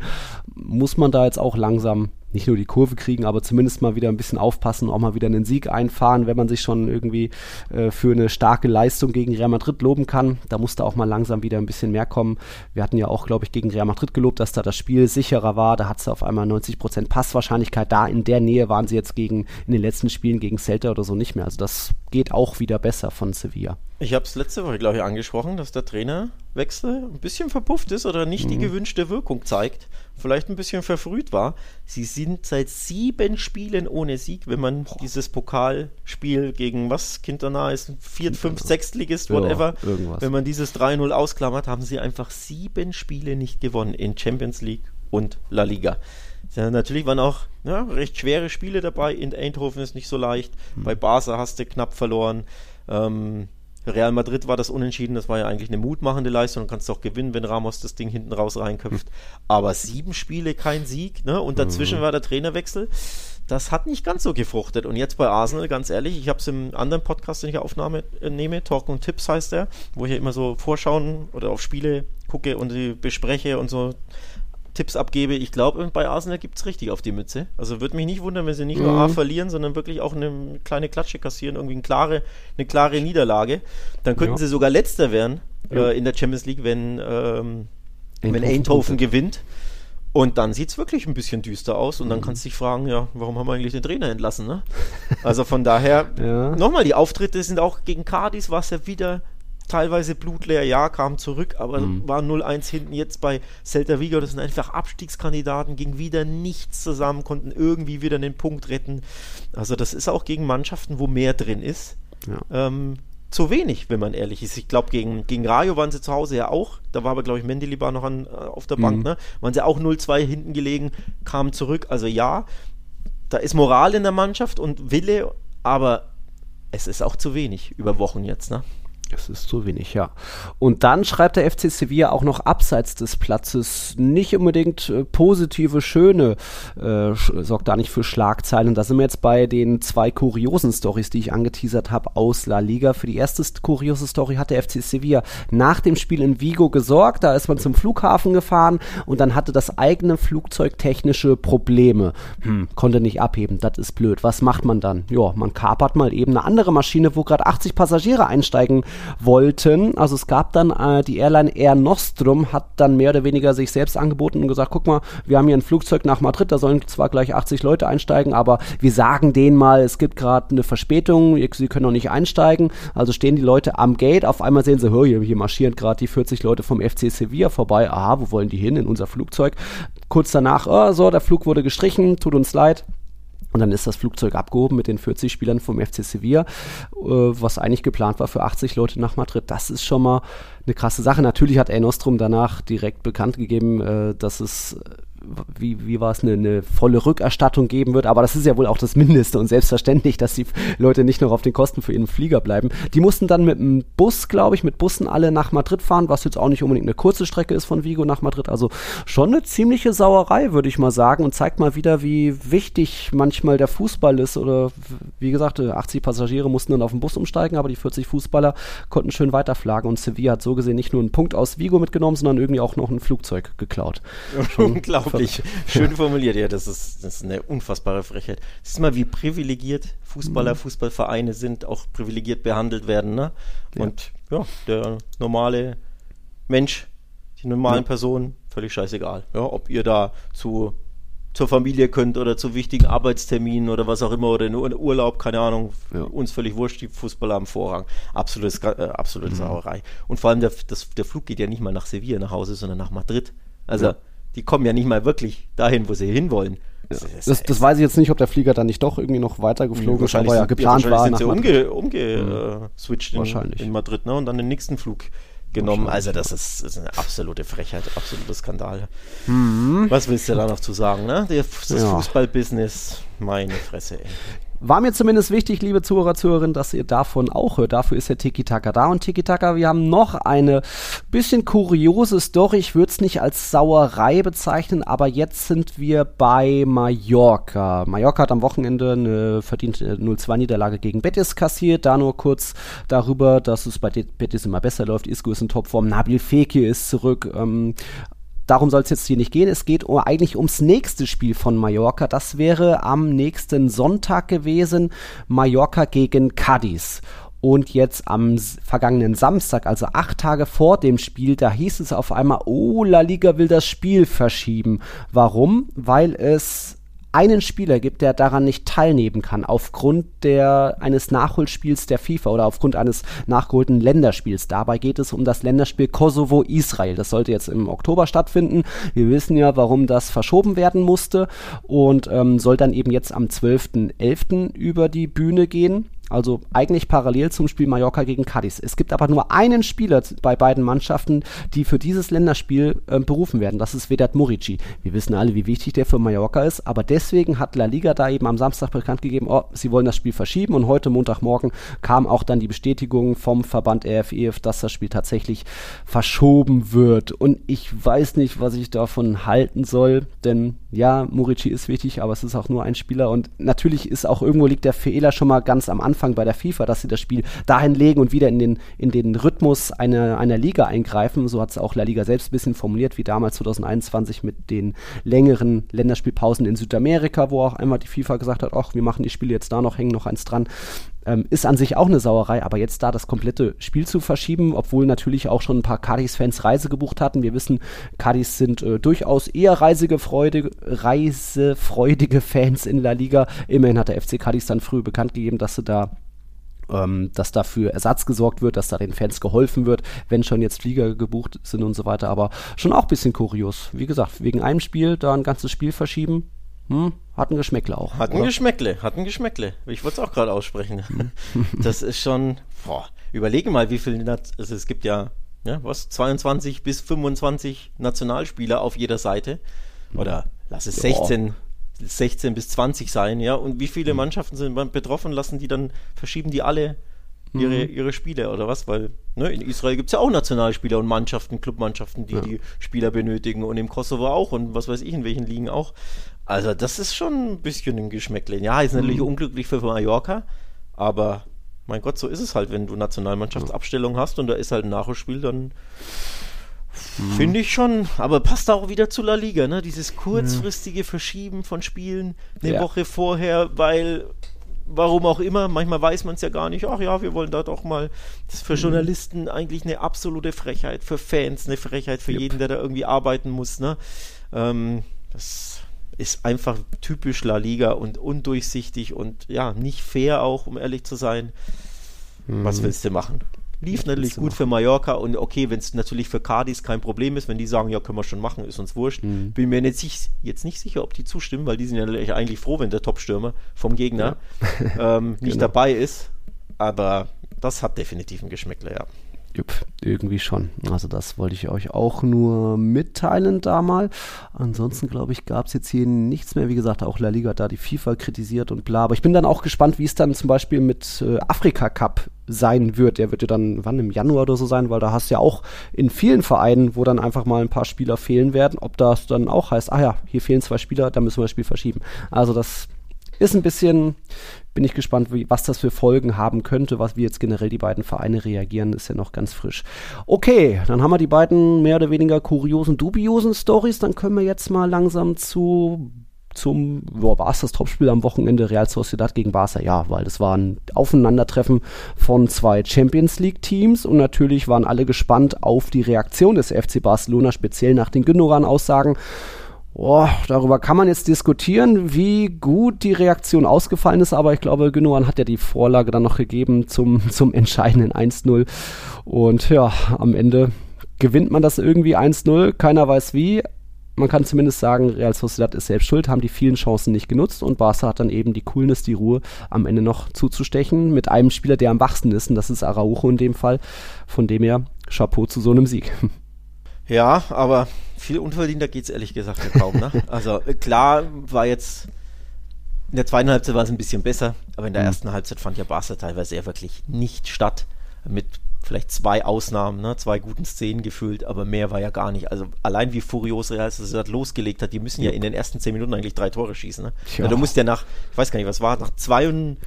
muss man da jetzt auch langsam nicht nur die Kurve kriegen, aber zumindest mal wieder ein bisschen aufpassen, auch mal wieder einen Sieg einfahren, wenn man sich schon irgendwie äh, für eine starke Leistung gegen Real Madrid loben kann. Da muss da auch mal langsam wieder ein bisschen mehr kommen. Wir hatten ja auch, glaube ich, gegen Real Madrid gelobt, dass da das Spiel sicherer war. Da hat es auf einmal 90% Passwahrscheinlichkeit. Da in der Nähe waren sie jetzt gegen in den letzten Spielen gegen Celta oder so nicht mehr. Also das geht auch wieder besser von Sevilla. Ich habe es letzte Woche, glaube ich, angesprochen, dass der Trainerwechsel ein bisschen verpufft ist oder nicht mhm. die gewünschte Wirkung zeigt. Vielleicht ein bisschen verfrüht war. Sie sind seit sieben Spielen ohne Sieg, wenn man Boah. dieses Pokalspiel gegen was Quintana ist, Viert-, Fünft-, Sechstligist, whatever. Ja, wenn man dieses 3-0 ausklammert, haben sie einfach sieben Spiele nicht gewonnen in Champions League und La Liga. Ja, natürlich waren auch ja, recht schwere Spiele dabei. In Eindhoven ist nicht so leicht. Mhm. Bei Barca hast du knapp verloren. Ähm, Real Madrid war das unentschieden, das war ja eigentlich eine mutmachende Leistung, du kannst auch gewinnen, wenn Ramos das Ding hinten raus reinköpft. Aber sieben Spiele, kein Sieg, ne? Und dazwischen mhm. war der Trainerwechsel. Das hat nicht ganz so gefruchtet. Und jetzt bei Arsenal, ganz ehrlich, ich habe es im anderen Podcast, den ich aufnahme, äh, nehme, Talk und Tipps heißt der, wo ich ja immer so vorschauen oder auf Spiele gucke und die bespreche und so Tipps abgebe. Ich glaube, bei Arsenal gibt es richtig auf die Mütze. Also würde mich nicht wundern, wenn sie nicht mhm. nur A verlieren, sondern wirklich auch eine kleine Klatsche kassieren, irgendwie eine klare, eine klare Niederlage. Dann könnten ja. sie sogar letzter werden ja. äh, in der Champions League, wenn, ähm, wenn Eindhoven gewinnt. Und dann sieht es wirklich ein bisschen düster aus und dann mhm. kannst du dich fragen, ja, warum haben wir eigentlich den Trainer entlassen, ne? Also von daher, ja. nochmal, die Auftritte sind auch gegen Cardis, war es ja wieder teilweise blutleer, ja, kam zurück, aber mhm. war 0-1 hinten jetzt bei Celta Vigo. Das sind einfach Abstiegskandidaten, ging wieder nichts zusammen, konnten irgendwie wieder einen Punkt retten. Also das ist auch gegen Mannschaften, wo mehr drin ist. Ja. Ähm, zu wenig, wenn man ehrlich ist. Ich glaube, gegen, gegen Rayo waren sie zu Hause ja auch. Da war aber, glaube ich, Mendilibar noch an, äh, auf der Bank. Mhm. Ne? Waren sie auch 0-2 hinten gelegen, kamen zurück. Also ja, da ist Moral in der Mannschaft und Wille, aber es ist auch zu wenig über Wochen jetzt. Ne? Es ist zu wenig, ja. Und dann schreibt der FC Sevilla auch noch abseits des Platzes nicht unbedingt äh, positive, schöne, äh, sorgt da nicht für Schlagzeilen. Da sind wir jetzt bei den zwei kuriosen Stories, die ich angeteasert habe aus La Liga. Für die erste kuriose Story hat der FC Sevilla nach dem Spiel in Vigo gesorgt. Da ist man zum Flughafen gefahren und dann hatte das eigene Flugzeug technische Probleme. Hm, konnte nicht abheben, das ist blöd. Was macht man dann? Ja, man kapert mal eben eine andere Maschine, wo gerade 80 Passagiere einsteigen wollten. Also es gab dann äh, die Airline Air Nostrum hat dann mehr oder weniger sich selbst angeboten und gesagt, guck mal, wir haben hier ein Flugzeug nach Madrid, da sollen zwar gleich 80 Leute einsteigen, aber wir sagen denen mal, es gibt gerade eine Verspätung, sie können noch nicht einsteigen. Also stehen die Leute am Gate, auf einmal sehen sie, hier, hier marschieren gerade die 40 Leute vom FC Sevilla vorbei. Aha, wo wollen die hin? In unser Flugzeug. Kurz danach, oh, so, der Flug wurde gestrichen, tut uns leid Und dann ist das Flugzeug abgehoben mit den 40 Spielern vom FC Sevilla, äh, was eigentlich geplant war für 80 Leute nach Madrid. Das ist schon mal eine krasse Sache. Natürlich hat Enostrum danach direkt bekannt gegeben, äh, dass es wie, wie war es, eine, eine volle Rückerstattung geben wird. Aber das ist ja wohl auch das Mindeste und selbstverständlich, dass die Leute nicht noch auf den Kosten für ihren Flieger bleiben. Die mussten dann mit einem Bus, glaube ich, mit Bussen alle nach Madrid fahren, was jetzt auch nicht unbedingt eine kurze Strecke ist von Vigo nach Madrid. Also schon eine ziemliche Sauerei, würde ich mal sagen, und zeigt mal wieder, wie wichtig manchmal der Fußball ist. Oder wie gesagt, 80 Passagiere mussten dann auf den Bus umsteigen, aber die 40 Fußballer konnten schön weiterflagen und Sevilla hat so gesehen nicht nur einen Punkt aus Vigo mitgenommen, sondern irgendwie auch noch ein Flugzeug geklaut. Unglaublich unglaublich schön formuliert. Ja, das ist, das ist eine unfassbare Frechheit. Siehst mal, wie privilegiert Fußballer, mhm. Fußballvereine sind, auch privilegiert behandelt werden. Ne? Und ja. ja, der normale Mensch, die normalen ja. Personen, völlig scheißegal. Ja, ob ihr da zu zur Familie könnt oder zu wichtigen Arbeitsterminen oder was auch immer oder in Urlaub, keine Ahnung, ja. uns völlig wurscht, die Fußballer haben Vorrang. Absolutes, äh, absolute mhm. Sauerei. Und vor allem der, das, der Flug geht ja nicht mal nach Sevilla nach Hause, sondern nach Madrid. Also ja die kommen ja nicht mal wirklich dahin, wo sie hinwollen. Ja. Das, das, weiß ich jetzt nicht, ob der Flieger dann nicht doch irgendwie noch weiter geflogen ist, aber ja geplant ja, war. Sind sie umge, umgeswitcht umge mhm. in, in, Madrid ne, und dann den nächsten Flug genommen. Also das ist, ist, eine absolute Frechheit, absoluter Skandal. Mhm. Was willst du da noch zu sagen? Ne? Das ja. Fußballbusiness, meine Fresse. Ey. War mir zumindest wichtig, liebe Zuhörer, Zuhörerinnen, dass ihr davon auch hört. Dafür ist ja Tiki Taka da. Und Tiki Taka, wir haben noch eine bisschen kuriose Story. Ich würde es nicht als Sauerei bezeichnen, aber jetzt sind wir bei Mallorca. Mallorca hat am Wochenende eine verdiente 0-2-Niederlage gegen Betis kassiert. Da nur kurz darüber, dass es bei Betis immer besser läuft. Isco ist in Topform. Nabil Fekir ist zurück. Ähm, darum soll es jetzt hier nicht gehen. Es geht eigentlich ums nächste Spiel von Mallorca. Das wäre am nächsten Sonntag gewesen. Mallorca gegen Cadiz. Und jetzt am vergangenen Samstag, also acht Tage vor dem Spiel, da hieß es auf einmal, oh, La Liga will das Spiel verschieben. Warum? Weil es einen Spieler gibt, der daran nicht teilnehmen kann, aufgrund der, eines Nachholspiels der FIFA oder aufgrund eines nachgeholten Länderspiels. Dabei geht es um das Länderspiel Kosovo-Israel. Das sollte jetzt im Oktober stattfinden. Wir wissen ja, warum das verschoben werden musste und ähm, soll dann eben jetzt am 12.11. über die Bühne gehen. Also eigentlich parallel zum Spiel Mallorca gegen Cadiz. Es gibt aber nur einen Spieler bei beiden Mannschaften, die für dieses Länderspiel äh, berufen werden. Das ist Vedat Murici. Wir wissen alle, wie wichtig der für Mallorca ist, aber deswegen hat La Liga da eben am Samstag bekannt gegeben, oh, sie wollen das Spiel verschieben und heute Montagmorgen kam auch dann die Bestätigung vom Verband RFEF, dass das Spiel tatsächlich verschoben wird. Und ich weiß nicht, was ich davon halten soll, denn ja, Murici ist wichtig, aber es ist auch nur ein Spieler und natürlich ist auch irgendwo liegt der Fehler schon mal ganz am Anfang bei der FIFA, dass sie das Spiel dahin legen und wieder in den, in den Rhythmus einer, einer Liga eingreifen. So hat es auch La Liga selbst ein bisschen formuliert, wie damals 2021 mit den längeren Länderspielpausen in Südamerika, wo auch einmal die FIFA gesagt hat, ach, wir machen die Spiele jetzt da noch, hängen noch eins dran. Ähm, ist an sich auch eine Sauerei, aber jetzt da das komplette Spiel zu verschieben, obwohl natürlich auch schon ein paar Cardis-Fans Reise gebucht hatten. Wir wissen, Cardis sind äh, durchaus eher reisefreudige, Fans in La Liga. Immerhin hat der FC Cardis dann früh bekannt gegeben, dass sie da ähm, dass dafür Ersatz gesorgt wird, dass da den Fans geholfen wird, wenn schon jetzt Flieger gebucht sind und so weiter. Aber schon auch ein bisschen kurios. Wie gesagt, wegen einem Spiel da ein ganzes Spiel verschieben, hm, hat ein Geschmäckle auch. Hat ein Geschmäckle, hat ein Geschmäckle. Ich wollte es auch gerade aussprechen. Hm. das ist schon, boah, überlege mal, wie viele, also es gibt ja, ja, was, 22 bis 25 Nationalspieler auf jeder Seite. Oder lass es 16, 16 bis 20 sein, ja. Und wie viele hm. Mannschaften sind betroffen, lassen die dann, verschieben die alle ihre, mhm. ihre Spiele oder was? Weil ne, in Israel gibt es ja auch Nationalspieler und Mannschaften, Clubmannschaften, die ja. die Spieler benötigen und im Kosovo auch und was weiß ich, in welchen Ligen auch. Also das ist schon ein bisschen ein Geschmäckle. Ja, ist natürlich mhm. unglücklich für Mallorca, aber mein Gott, so ist es halt, wenn du Nationalmannschaftsabstellung hast und da ist halt ein Nachholspiel, dann mhm. finde ich schon, aber passt auch wieder zu La Liga, ne? Dieses kurzfristige Verschieben von Spielen eine ja. Woche vorher, weil warum auch immer, manchmal weiß man es ja gar nicht, ach ja, wir wollen da doch mal, das ist für mhm. Journalisten eigentlich eine absolute Frechheit, für Fans eine Frechheit, für yep. jeden, der da irgendwie arbeiten muss, ne? Ähm, das ist einfach typisch La Liga und undurchsichtig und ja, nicht fair auch, um ehrlich zu sein. Mhm. Was willst du machen? Lief natürlich gut für Mallorca und okay, wenn es natürlich für Cadiz kein Problem ist, wenn die sagen, ja, können wir schon machen, ist uns wurscht. Mhm. Bin mir jetzt, jetzt nicht sicher, ob die zustimmen, weil die sind ja eigentlich froh, wenn der Topstürmer vom Gegner ja. ähm, nicht genau. dabei ist. Aber das hat definitiv ein Geschmäckler, ja. Jupp, irgendwie schon. Also das wollte ich euch auch nur mitteilen da mal. Ansonsten glaube ich, gab es jetzt hier nichts mehr. Wie gesagt, auch La Liga hat da die FIFA kritisiert und bla. Aber ich bin dann auch gespannt, wie es dann zum Beispiel mit äh, Afrika Cup sein wird. Der wird ja dann wann im Januar oder so sein, weil da hast du ja auch in vielen Vereinen, wo dann einfach mal ein paar Spieler fehlen werden, ob das dann auch heißt, ah ja, hier fehlen zwei Spieler, da müssen wir das Spiel verschieben. Also das ist ein bisschen, bin ich gespannt, wie, was das für Folgen haben könnte, was wie jetzt generell die beiden Vereine reagieren, ist ja noch ganz frisch. Okay, dann haben wir die beiden mehr oder weniger kuriosen, dubiosen Stories. Dann können wir jetzt mal langsam zu zum, war es das Topspiel am Wochenende Real Sociedad gegen Barca? Ja, weil das war ein Aufeinandertreffen von zwei Champions League Teams und natürlich waren alle gespannt auf die Reaktion des FC Barcelona, speziell nach den Gündogan-Aussagen. Boah, darüber kann man jetzt diskutieren, wie gut die Reaktion ausgefallen ist, aber ich glaube, Gündogan hat ja die Vorlage dann noch gegeben zum, zum entscheidenden 1-0. Und ja, am Ende gewinnt man das irgendwie 1-0, keiner weiß wie. Man kann zumindest sagen, Real Sociedad ist selbst schuld, haben die vielen Chancen nicht genutzt und Barca hat dann eben die Coolness, die Ruhe am Ende noch zuzustechen mit einem Spieler, der am wachsten ist und das ist Araujo in dem Fall. Von dem her, Chapeau zu so einem Sieg. Ja, aber viel unverdienter geht es ehrlich gesagt ja kaum. Ne? Also äh, klar war jetzt in der zweiten Halbzeit war es ein bisschen besser, aber in der mhm. ersten Halbzeit fand ja Barca teilweise ja wirklich nicht statt. Mit vielleicht zwei Ausnahmen, ne? zwei guten Szenen gefühlt, aber mehr war ja gar nicht. Also allein wie furios Real Sociedad losgelegt hat, die müssen ja in den ersten zehn Minuten eigentlich drei Tore schießen. Ne? Ja. du musst ja nach, ich weiß gar nicht, was war, nach zwei und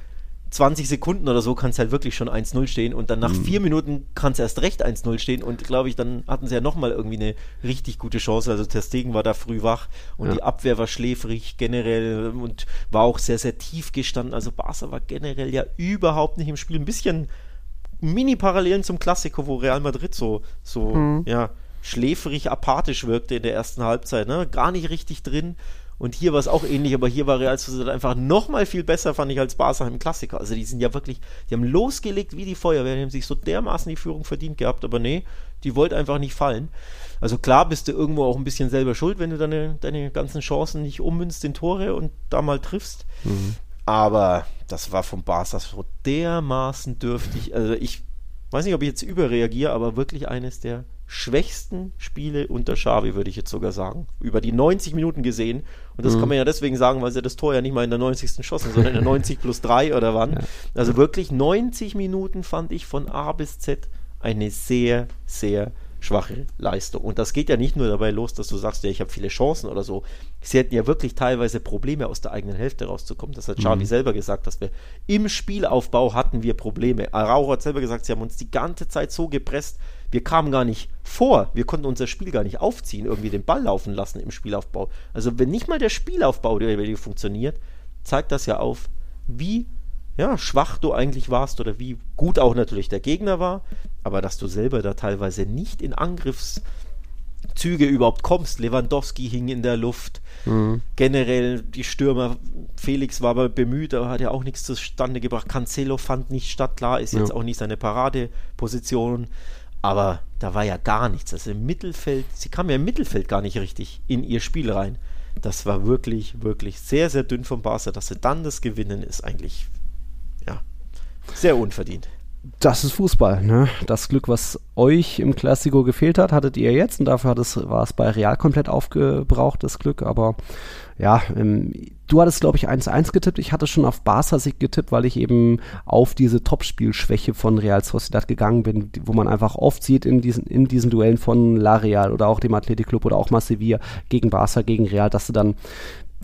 20 Sekunden oder so kann es halt wirklich schon 1-0 stehen und dann nach mhm. vier Minuten kann es erst recht 1-0 stehen und glaube ich, dann hatten sie ja nochmal irgendwie eine richtig gute Chance. Also Testegen war da früh wach und ja. die Abwehr war schläfrig generell und war auch sehr, sehr tief gestanden. Also Barca war generell ja überhaupt nicht im Spiel. Ein bisschen Mini-Parallelen zum Klassiko, wo Real Madrid so, so, mhm. ja, schläfrig, apathisch wirkte in der ersten Halbzeit, ne? Gar nicht richtig drin. Und hier war es auch ähnlich, aber hier war Real Sociedad einfach noch mal viel besser, fand ich, als Barca im Klassiker. Also die sind ja wirklich, die haben losgelegt wie die Feuerwehr, die haben sich so dermaßen die Führung verdient gehabt, aber nee, die wollte einfach nicht fallen. Also klar bist du irgendwo auch ein bisschen selber schuld, wenn du deine, deine ganzen Chancen nicht ummünzt in Tore und da mal triffst. Mhm. Aber das war vom Barca so dermaßen dürftig. Also ich weiß nicht, ob ich jetzt überreagiere, aber wirklich eines der schwächsten Spiele unter Xavi, würde ich jetzt sogar sagen. Über die 90 Minuten gesehen. Und das mhm. kann man ja deswegen sagen, weil sie das Tor ja nicht mal in der 90. schossen, sondern in der 90 plus 3 oder wann. Ja. Also wirklich 90 Minuten fand ich von A bis Z eine sehr, sehr schwache Leistung. Und das geht ja nicht nur dabei los, dass du sagst, ja, ich habe viele Chancen oder so. Sie hätten ja wirklich teilweise Probleme, aus der eigenen Hälfte rauszukommen. Das hat Xavi mhm. selber gesagt, dass wir im Spielaufbau hatten wir Probleme. Araujo hat selber gesagt, sie haben uns die ganze Zeit so gepresst, wir kamen gar nicht vor, wir konnten unser Spiel gar nicht aufziehen, irgendwie den Ball laufen lassen im Spielaufbau. Also wenn nicht mal der Spielaufbau der funktioniert, zeigt das ja auf, wie ja, schwach du eigentlich warst oder wie gut auch natürlich der Gegner war, aber dass du selber da teilweise nicht in Angriffszüge überhaupt kommst. Lewandowski hing in der Luft. Mhm. Generell die Stürmer, Felix war aber bemüht, aber hat ja auch nichts zustande gebracht. Cancelo fand nicht statt, klar, ist jetzt ja. auch nicht seine Paradeposition. Aber da war ja gar nichts. Also im Mittelfeld, sie kam ja im Mittelfeld gar nicht richtig in ihr Spiel rein. Das war wirklich, wirklich sehr, sehr dünn vom Barca. Dass sie dann das gewinnen, ist eigentlich, ja, sehr unverdient. Das ist Fußball, ne? Das Glück, was euch im Klassiko gefehlt hat, hattet ihr jetzt und dafür hat es, war es bei Real komplett aufgebraucht, das Glück. Aber ja, ähm, du hattest, glaube ich, 1-1 getippt. Ich hatte schon auf Barca-Sieg getippt, weil ich eben auf diese Topspielschwäche von Real Sociedad gegangen bin, wo man einfach oft sieht in diesen, in diesen Duellen von La Real oder auch dem Athletic Club oder auch mal Sevilla gegen Barca, gegen Real, dass du dann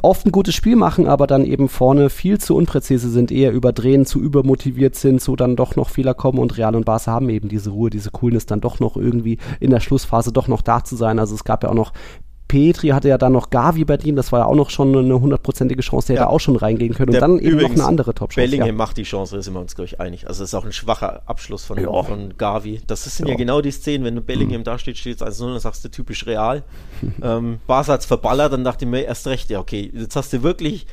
oft ein gutes Spiel machen, aber dann eben vorne viel zu unpräzise sind, eher überdrehen, zu übermotiviert sind, so dann doch noch Fehler kommen und Real und Barca haben eben diese Ruhe, diese Coolness, dann doch noch irgendwie in der Schlussphase doch noch da zu sein. Also es gab ja auch noch Petri hatte ja dann noch Gavi bei ihm, das war ja auch noch schon eine hundertprozentige Chance, der ja. hätte auch schon reingehen können. Und dann eben noch eine andere Top-Chance. Bellingham ja. macht die Chance, da sind wir uns, glaube ich, einig. Also das ist auch ein schwacher Abschluss von, ja. von Gavi. Das sind ja. genau die Szenen, wenn du Bellingham mhm. da steht, steht es 1-0, dann sagst du typisch real. ähm, Barca hat verballert, dann dachte ich mir erst recht, ja okay, jetzt hast du wirklich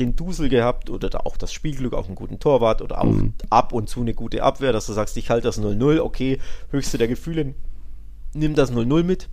den Dusel gehabt oder auch das Spielglück, auch einen guten Torwart oder auch mhm. ab und zu eine gute Abwehr, dass du sagst, ich halte das 0-0, okay, höchste der Gefühle, nimm das 0-0 mit.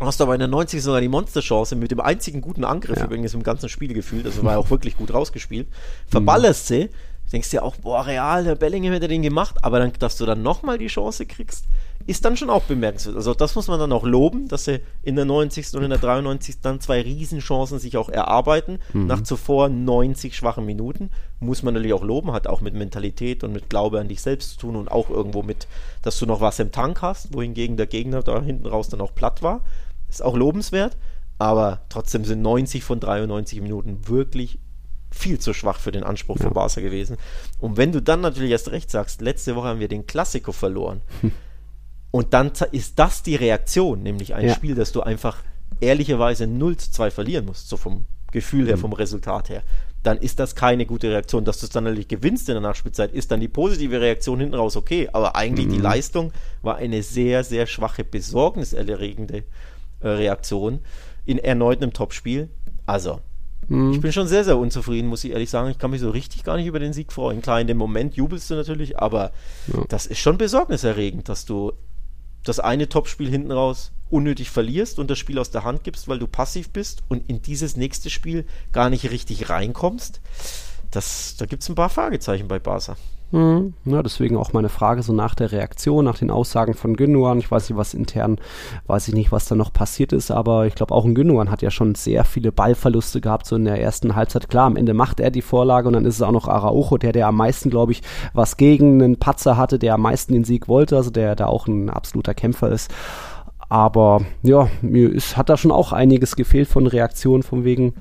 Hast aber in der 90 sogar die Monsterchance mit dem einzigen guten Angriff ja. übrigens im ganzen Spiel gefühlt, also war auch wirklich gut rausgespielt. Verballerst sie, denkst dir auch, boah, real, der Bellingham hätte den gemacht, aber dann, dass du dann nochmal die Chance kriegst, ist dann schon auch bemerkenswert. Also das muss man dann auch loben, dass sie in der 90. und in der 93. dann zwei Riesenchancen sich auch erarbeiten. Mhm. Nach zuvor 90 schwachen Minuten muss man natürlich auch loben, hat auch mit Mentalität und mit Glaube an dich selbst zu tun und auch irgendwo mit, dass du noch was im Tank hast, wohingegen der Gegner da hinten raus dann auch platt war. Ist auch lobenswert, aber trotzdem sind 90 von 93 Minuten wirklich viel zu schwach für den Anspruch ja. von Barca gewesen. Und wenn du dann natürlich erst recht sagst, letzte Woche haben wir den Klassiko verloren. Hm. Und dann ist das die Reaktion, nämlich ein ja. Spiel, das du einfach ehrlicherweise 0 zu 2 verlieren musst, so vom Gefühl her, mhm. vom Resultat her. Dann ist das keine gute Reaktion. Dass du es dann natürlich gewinnst in der Nachspielzeit, ist dann die positive Reaktion hinten raus okay. Aber eigentlich mhm. die Leistung war eine sehr, sehr schwache, besorgniserregende Reaktion in erneut Topspiel. Also, mhm. ich bin schon sehr, sehr unzufrieden, muss ich ehrlich sagen. Ich kann mich so richtig gar nicht über den Sieg freuen. Klar, in dem Moment jubelst du natürlich, aber ja. das ist schon besorgniserregend, dass du das eine Topspiel hinten raus unnötig verlierst und das Spiel aus der Hand gibst, weil du passiv bist und in dieses nächste Spiel gar nicht richtig reinkommst. Das, da gibt es ein paar Fragezeichen bei Barca. Mhm. Ja, deswegen auch meine Frage so nach der Reaktion, nach den Aussagen von Gündogan. Ich weiß nicht, was intern, weiß ich nicht, was da noch passiert ist, aber ich glaube auch ein Gündogan hat ja schon sehr viele Ballverluste gehabt, so in der ersten Halbzeit. Klar, am Ende macht er die Vorlage und dann ist es auch noch Araujo, der, der am meisten, glaube ich, was gegen einen Patzer hatte, der am meisten den Sieg wollte, also der da auch ein absoluter Kämpfer ist. Aber ja, mir ist, hat da schon auch einiges gefehlt von Reaktionen, von wegen,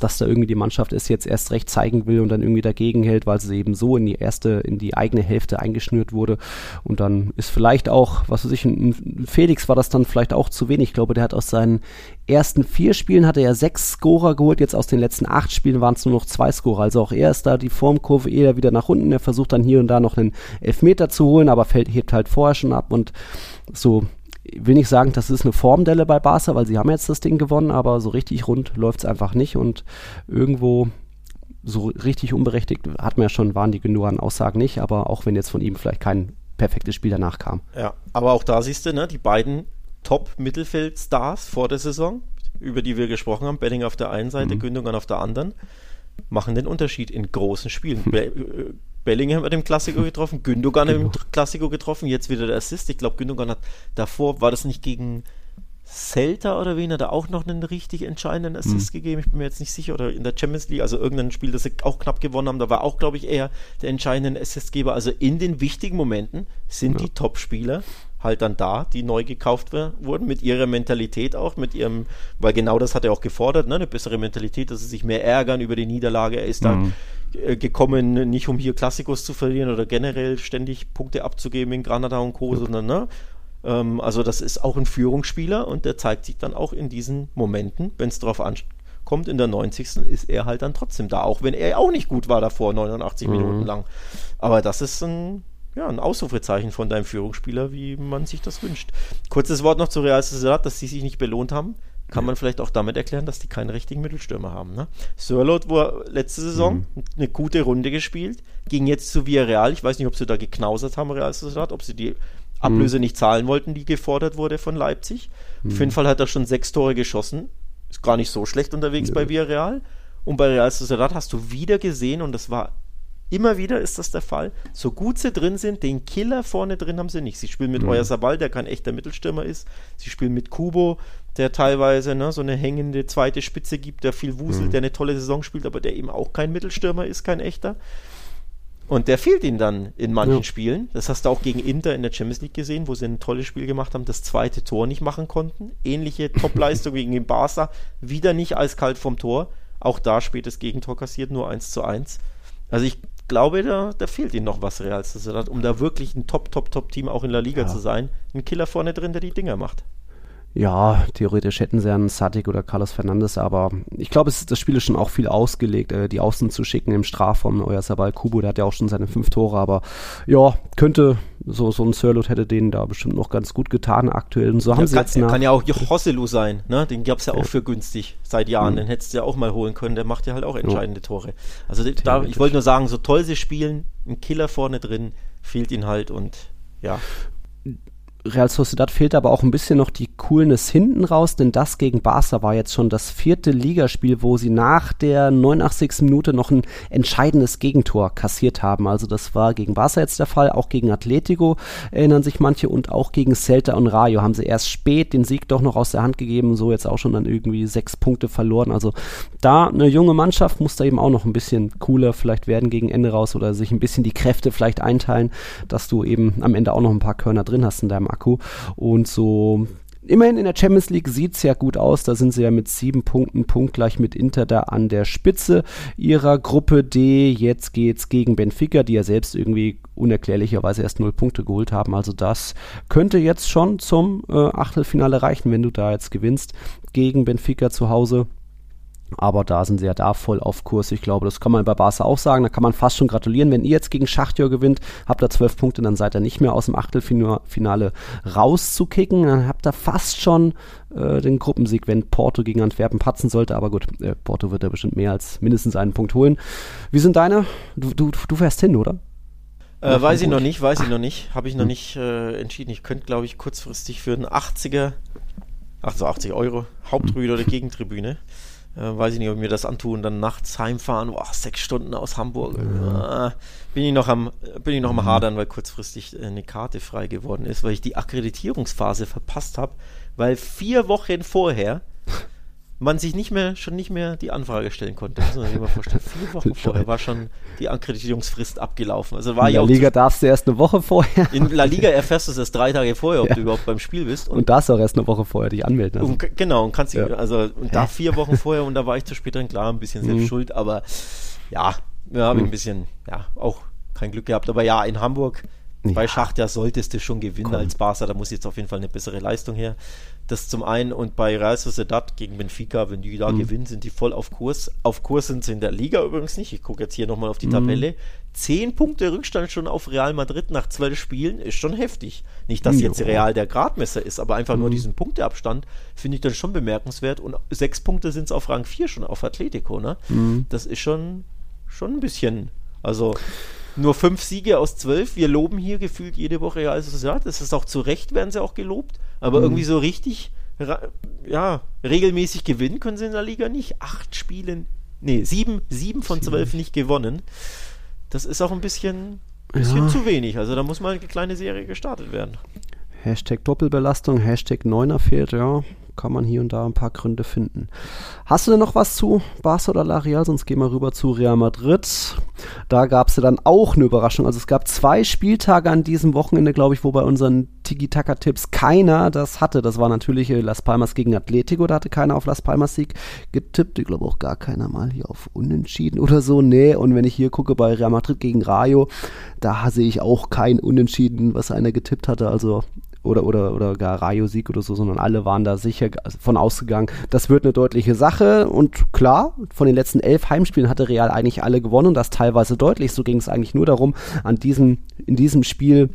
dass da irgendwie die Mannschaft es jetzt erst recht zeigen will und dann irgendwie dagegen hält, weil sie eben so in die erste, in die eigene Hälfte eingeschnürt wurde. Und dann ist vielleicht auch, was weiß ich, Felix war das dann vielleicht auch zu wenig. Ich glaube, der hat aus seinen ersten vier Spielen hatte er sechs Scorer geholt, jetzt aus den letzten acht Spielen waren es nur noch zwei Scorer. Also auch er ist da die Formkurve eher wieder nach unten. Er versucht dann hier und da noch einen Elfmeter zu holen, aber fällt, hebt halt vorher schon ab und so will nicht sagen, das ist eine Formdelle bei Barca, weil sie haben jetzt das Ding gewonnen, aber so richtig rund läuft es einfach nicht und irgendwo so richtig unberechtigt hat man ja schon, waren die genug an Aussagen nicht, aber auch wenn jetzt von ihm vielleicht kein perfektes Spiel danach kam. Ja, aber auch da siehst du, ne, die beiden Top-Mittelfeld-Stars vor der Saison, über die wir gesprochen haben, Benning auf der einen Seite, mhm. Gündogan auf der anderen, machen den Unterschied in großen Spielen. Hm. Bellingham hat im Klassiko getroffen, Gündogan genau. im Klassiko getroffen, jetzt wieder der Assist. Ich glaube, Gündogan hat davor, war das nicht gegen Celta oder wen, hat er auch noch einen richtig entscheidenden Assist mhm. gegeben. Ich bin mir jetzt nicht sicher. Oder in der Champions League, also irgendein Spiel, das sie auch knapp gewonnen haben, da war auch, glaube ich, eher der entscheidende Assistgeber. Also in den wichtigen Momenten sind ja. die Top-Spieler halt dann da, die neu gekauft wurden, mit ihrer Mentalität auch, mit ihrem, weil genau das hat er auch gefordert, ne, eine bessere Mentalität, dass sie sich mehr ärgern über die Niederlage. Er ist mhm. da gekommen, nicht um hier Klassikos zu verlieren oder generell ständig Punkte abzugeben in Granada und Co., sondern, ne, ähm, also das ist auch ein Führungsspieler und der zeigt sich dann auch in diesen Momenten, wenn es darauf ankommt, in der 90. ist er halt dann trotzdem da, auch wenn er auch nicht gut war davor, 89 mhm. Minuten lang. Aber das ist ein ja, ein Ausrufezeichen von deinem Führungsspieler, wie man sich das wünscht. Kurzes Wort noch zu Real Sociedad, dass sie sich nicht belohnt haben. Kann man vielleicht auch damit erklären, dass die keinen richtigen Mittelstürmer haben. Ne? Sörlot war letzte Saison mhm. eine gute Runde gespielt, ging jetzt zu Villarreal. Ich weiß nicht, ob sie da geknausert haben, Real Sociedad, ob sie die Ablöse mhm. nicht zahlen wollten, die gefordert wurde von Leipzig. Mhm. Auf jeden Fall hat er schon sechs Tore geschossen. Ist gar nicht so schlecht unterwegs ja. bei Villarreal. Und bei Real Sociedad hast du wieder gesehen, und das war Immer wieder ist das der Fall. So gut sie drin sind, den Killer vorne drin haben sie nicht. Sie spielen mit mhm. Sabal, der kein echter Mittelstürmer ist. Sie spielen mit Kubo, der teilweise ne, so eine hängende zweite Spitze gibt, der viel wuselt, mhm. der eine tolle Saison spielt, aber der eben auch kein Mittelstürmer ist, kein echter. Und der fehlt ihnen dann in manchen ja. Spielen. Das hast du auch gegen Inter in der Champions League gesehen, wo sie ein tolles Spiel gemacht haben, das zweite Tor nicht machen konnten. Ähnliche Topleistung gegen den Barca. Wieder nicht eiskalt vom Tor. Auch da spätes Gegentor kassiert, nur 1 zu 1. Also ich glaube, da, da fehlt ihnen noch was Real Sociedad, um da wirklich ein Top, Top, Top-Team auch in der Liga ja. zu sein. Ein Killer vorne drin, der die Dinger macht. Ja, theoretisch hätten sie einen Sadik oder Carlos Fernandes, aber ich glaube, das Spiel ist schon auch viel ausgelegt, äh, die Außen zu schicken im Strafraum. Euer Sabal Kubo, der hat ja auch schon seine fünf Tore, aber ja, könnte, so, so ein Sirlot hätte denen da bestimmt noch ganz gut getan aktuell. Und so haben ja, sie kann, jetzt nach, kann ja auch Hosselu sein, ne? Den gab es ja auch Ja. für günstig seit Jahren. Mhm. Den hättest du ja auch mal holen können, der macht ja halt auch entscheidende Tore. Also da, ich wollte nur sagen, so toll sie spielen, ein Killer vorne drin, fehlt ihnen halt und ja. Real Sociedad fehlt aber auch ein bisschen noch die Coolness hinten raus, denn das gegen Barca war jetzt schon das vierte Ligaspiel, wo sie nach der 89. Minute noch ein entscheidendes Gegentor kassiert haben. Also das war gegen Barca jetzt der Fall, auch gegen Atletico erinnern sich manche und auch gegen Celta und Rayo haben sie erst spät den Sieg doch noch aus der Hand gegeben, so jetzt auch schon dann irgendwie sechs Punkte verloren. Also da eine junge Mannschaft muss da eben auch noch ein bisschen cooler vielleicht werden gegen Ende raus oder sich ein bisschen die Kräfte vielleicht einteilen, dass du eben am Ende auch noch ein paar Körner drin hast in deinem Akku. Und so Immerhin in der Champions League sieht es ja gut aus. Da sind sie ja mit sieben Punkten punktgleich mit Inter da an der Spitze ihrer Gruppe D. Jetzt geht's gegen Benfica, die ja selbst irgendwie unerklärlicherweise erst null Punkte geholt haben. Also das könnte jetzt schon zum äh, Achtelfinale reichen, wenn du da jetzt gewinnst gegen Benfica zu Hause. Aber da sind sie ja da voll auf Kurs. Ich glaube, das kann man bei Barca auch sagen. Da kann man fast schon gratulieren. Wenn ihr jetzt gegen Schachtjör gewinnt, habt ihr zwölf Punkte, dann seid ihr nicht mehr aus dem Achtelfinale rauszukicken. Dann habt ihr fast schon äh, den Gruppensieg, wenn Porto gegen Antwerpen patzen sollte. Aber gut, äh, Porto wird ja bestimmt mehr als mindestens einen Punkt holen. Wie sind deine? Du, du, du fährst hin, oder? Äh, weiß ich noch nicht, weiß ich noch nicht. Habe ich noch Hm. nicht äh, entschieden. Ich könnte, glaube ich, kurzfristig für einen 80er, also 80 Euro, Hauptrüde oder Gegentribüne. Äh, weiß ich nicht, ob ich mir das antun, dann nachts heimfahren, boah, sechs Stunden aus Hamburg. Äh, bin ich noch am, bin ich noch am Hadern, weil kurzfristig äh, eine Karte frei geworden ist, weil ich die Akkreditierungsphase verpasst habe, weil vier Wochen vorher man sich nicht mehr, schon nicht mehr die Anfrage stellen konnte. Muss man sich mal vorstellen. Vier Wochen vorher war schon die Akkreditierungsfrist abgelaufen. Also war In ja der auch Liga darfst du erst eine Woche vorher. in La Liga erfährst du es erst drei Tage vorher, ob Ja. du überhaupt beim Spiel bist. Und darfst auch erst eine Woche vorher dich anmelden. Also. und genau, und kannst dich, Ja. also, und da vier Wochen vorher und da war ich zu spät dran, klar, ein bisschen selbst Mhm. schuld, aber ja, wir haben Mhm. ein bisschen, ja, auch kein Glück gehabt. Aber ja, in Hamburg bei Ja. Schacht, ja, solltest du schon gewinnen Komm. als Barca, da muss jetzt auf jeden Fall eine bessere Leistung her. Das zum einen und bei Real Sociedad gegen Benfica, wenn die da Mhm. gewinnen, sind die voll auf Kurs. Auf Kurs sind sie in der Liga übrigens nicht. Ich gucke jetzt hier nochmal auf die Mhm. Tabelle. Zehn Punkte Rückstand schon auf Real Madrid nach zwölf Spielen ist schon heftig. Nicht, dass jetzt. Real der Gradmesser ist, aber einfach nur Mhm. diesen Punkteabstand finde ich dann schon bemerkenswert. Und sechs Punkte sind es auf Rang 4 schon auf Atletico, ne? Mhm. Das ist schon, schon ein bisschen. Also nur fünf Siege aus zwölf. Wir loben hier gefühlt jede Woche Real Sociedad. Das ist auch zu Recht, werden sie auch gelobt. Aber Mhm. irgendwie so richtig, ja, regelmäßig gewinnen können sie in der Liga nicht. Acht Spiele, nee, sieben, sieben von zwölf nicht gewonnen. Das ist auch ein bisschen, bisschen Ja. zu wenig. Also da muss mal eine kleine Serie gestartet werden. Hashtag Doppelbelastung, Hashtag Neuner fehlt, ja. Kann man hier und da ein paar Gründe finden. Hast du denn noch was zu Barca oder La Real? Sonst gehen wir rüber zu Real Madrid. Da gab es ja dann auch eine Überraschung. Also es gab zwei Spieltage an diesem Wochenende, glaube ich, wo bei unseren Tiki-Taka-Tipps keiner das hatte. Das war natürlich äh, Las Palmas gegen Atletico. Da hatte keiner auf Las Palmas Sieg getippt. Ich glaube auch gar keiner mal hier auf Unentschieden oder so. Nee, und wenn ich hier gucke bei Real Madrid gegen Rayo, da sehe ich auch kein Unentschieden, was einer getippt hatte. Also oder, oder, oder gar Rayo-Sieg oder so, sondern alle waren da sicher von ausgegangen, das wird eine deutliche Sache. Und klar, von den letzten elf Heimspielen hatte Real eigentlich alle gewonnen und das teilweise deutlich. So ging es eigentlich nur darum, an diesem, in diesem Spiel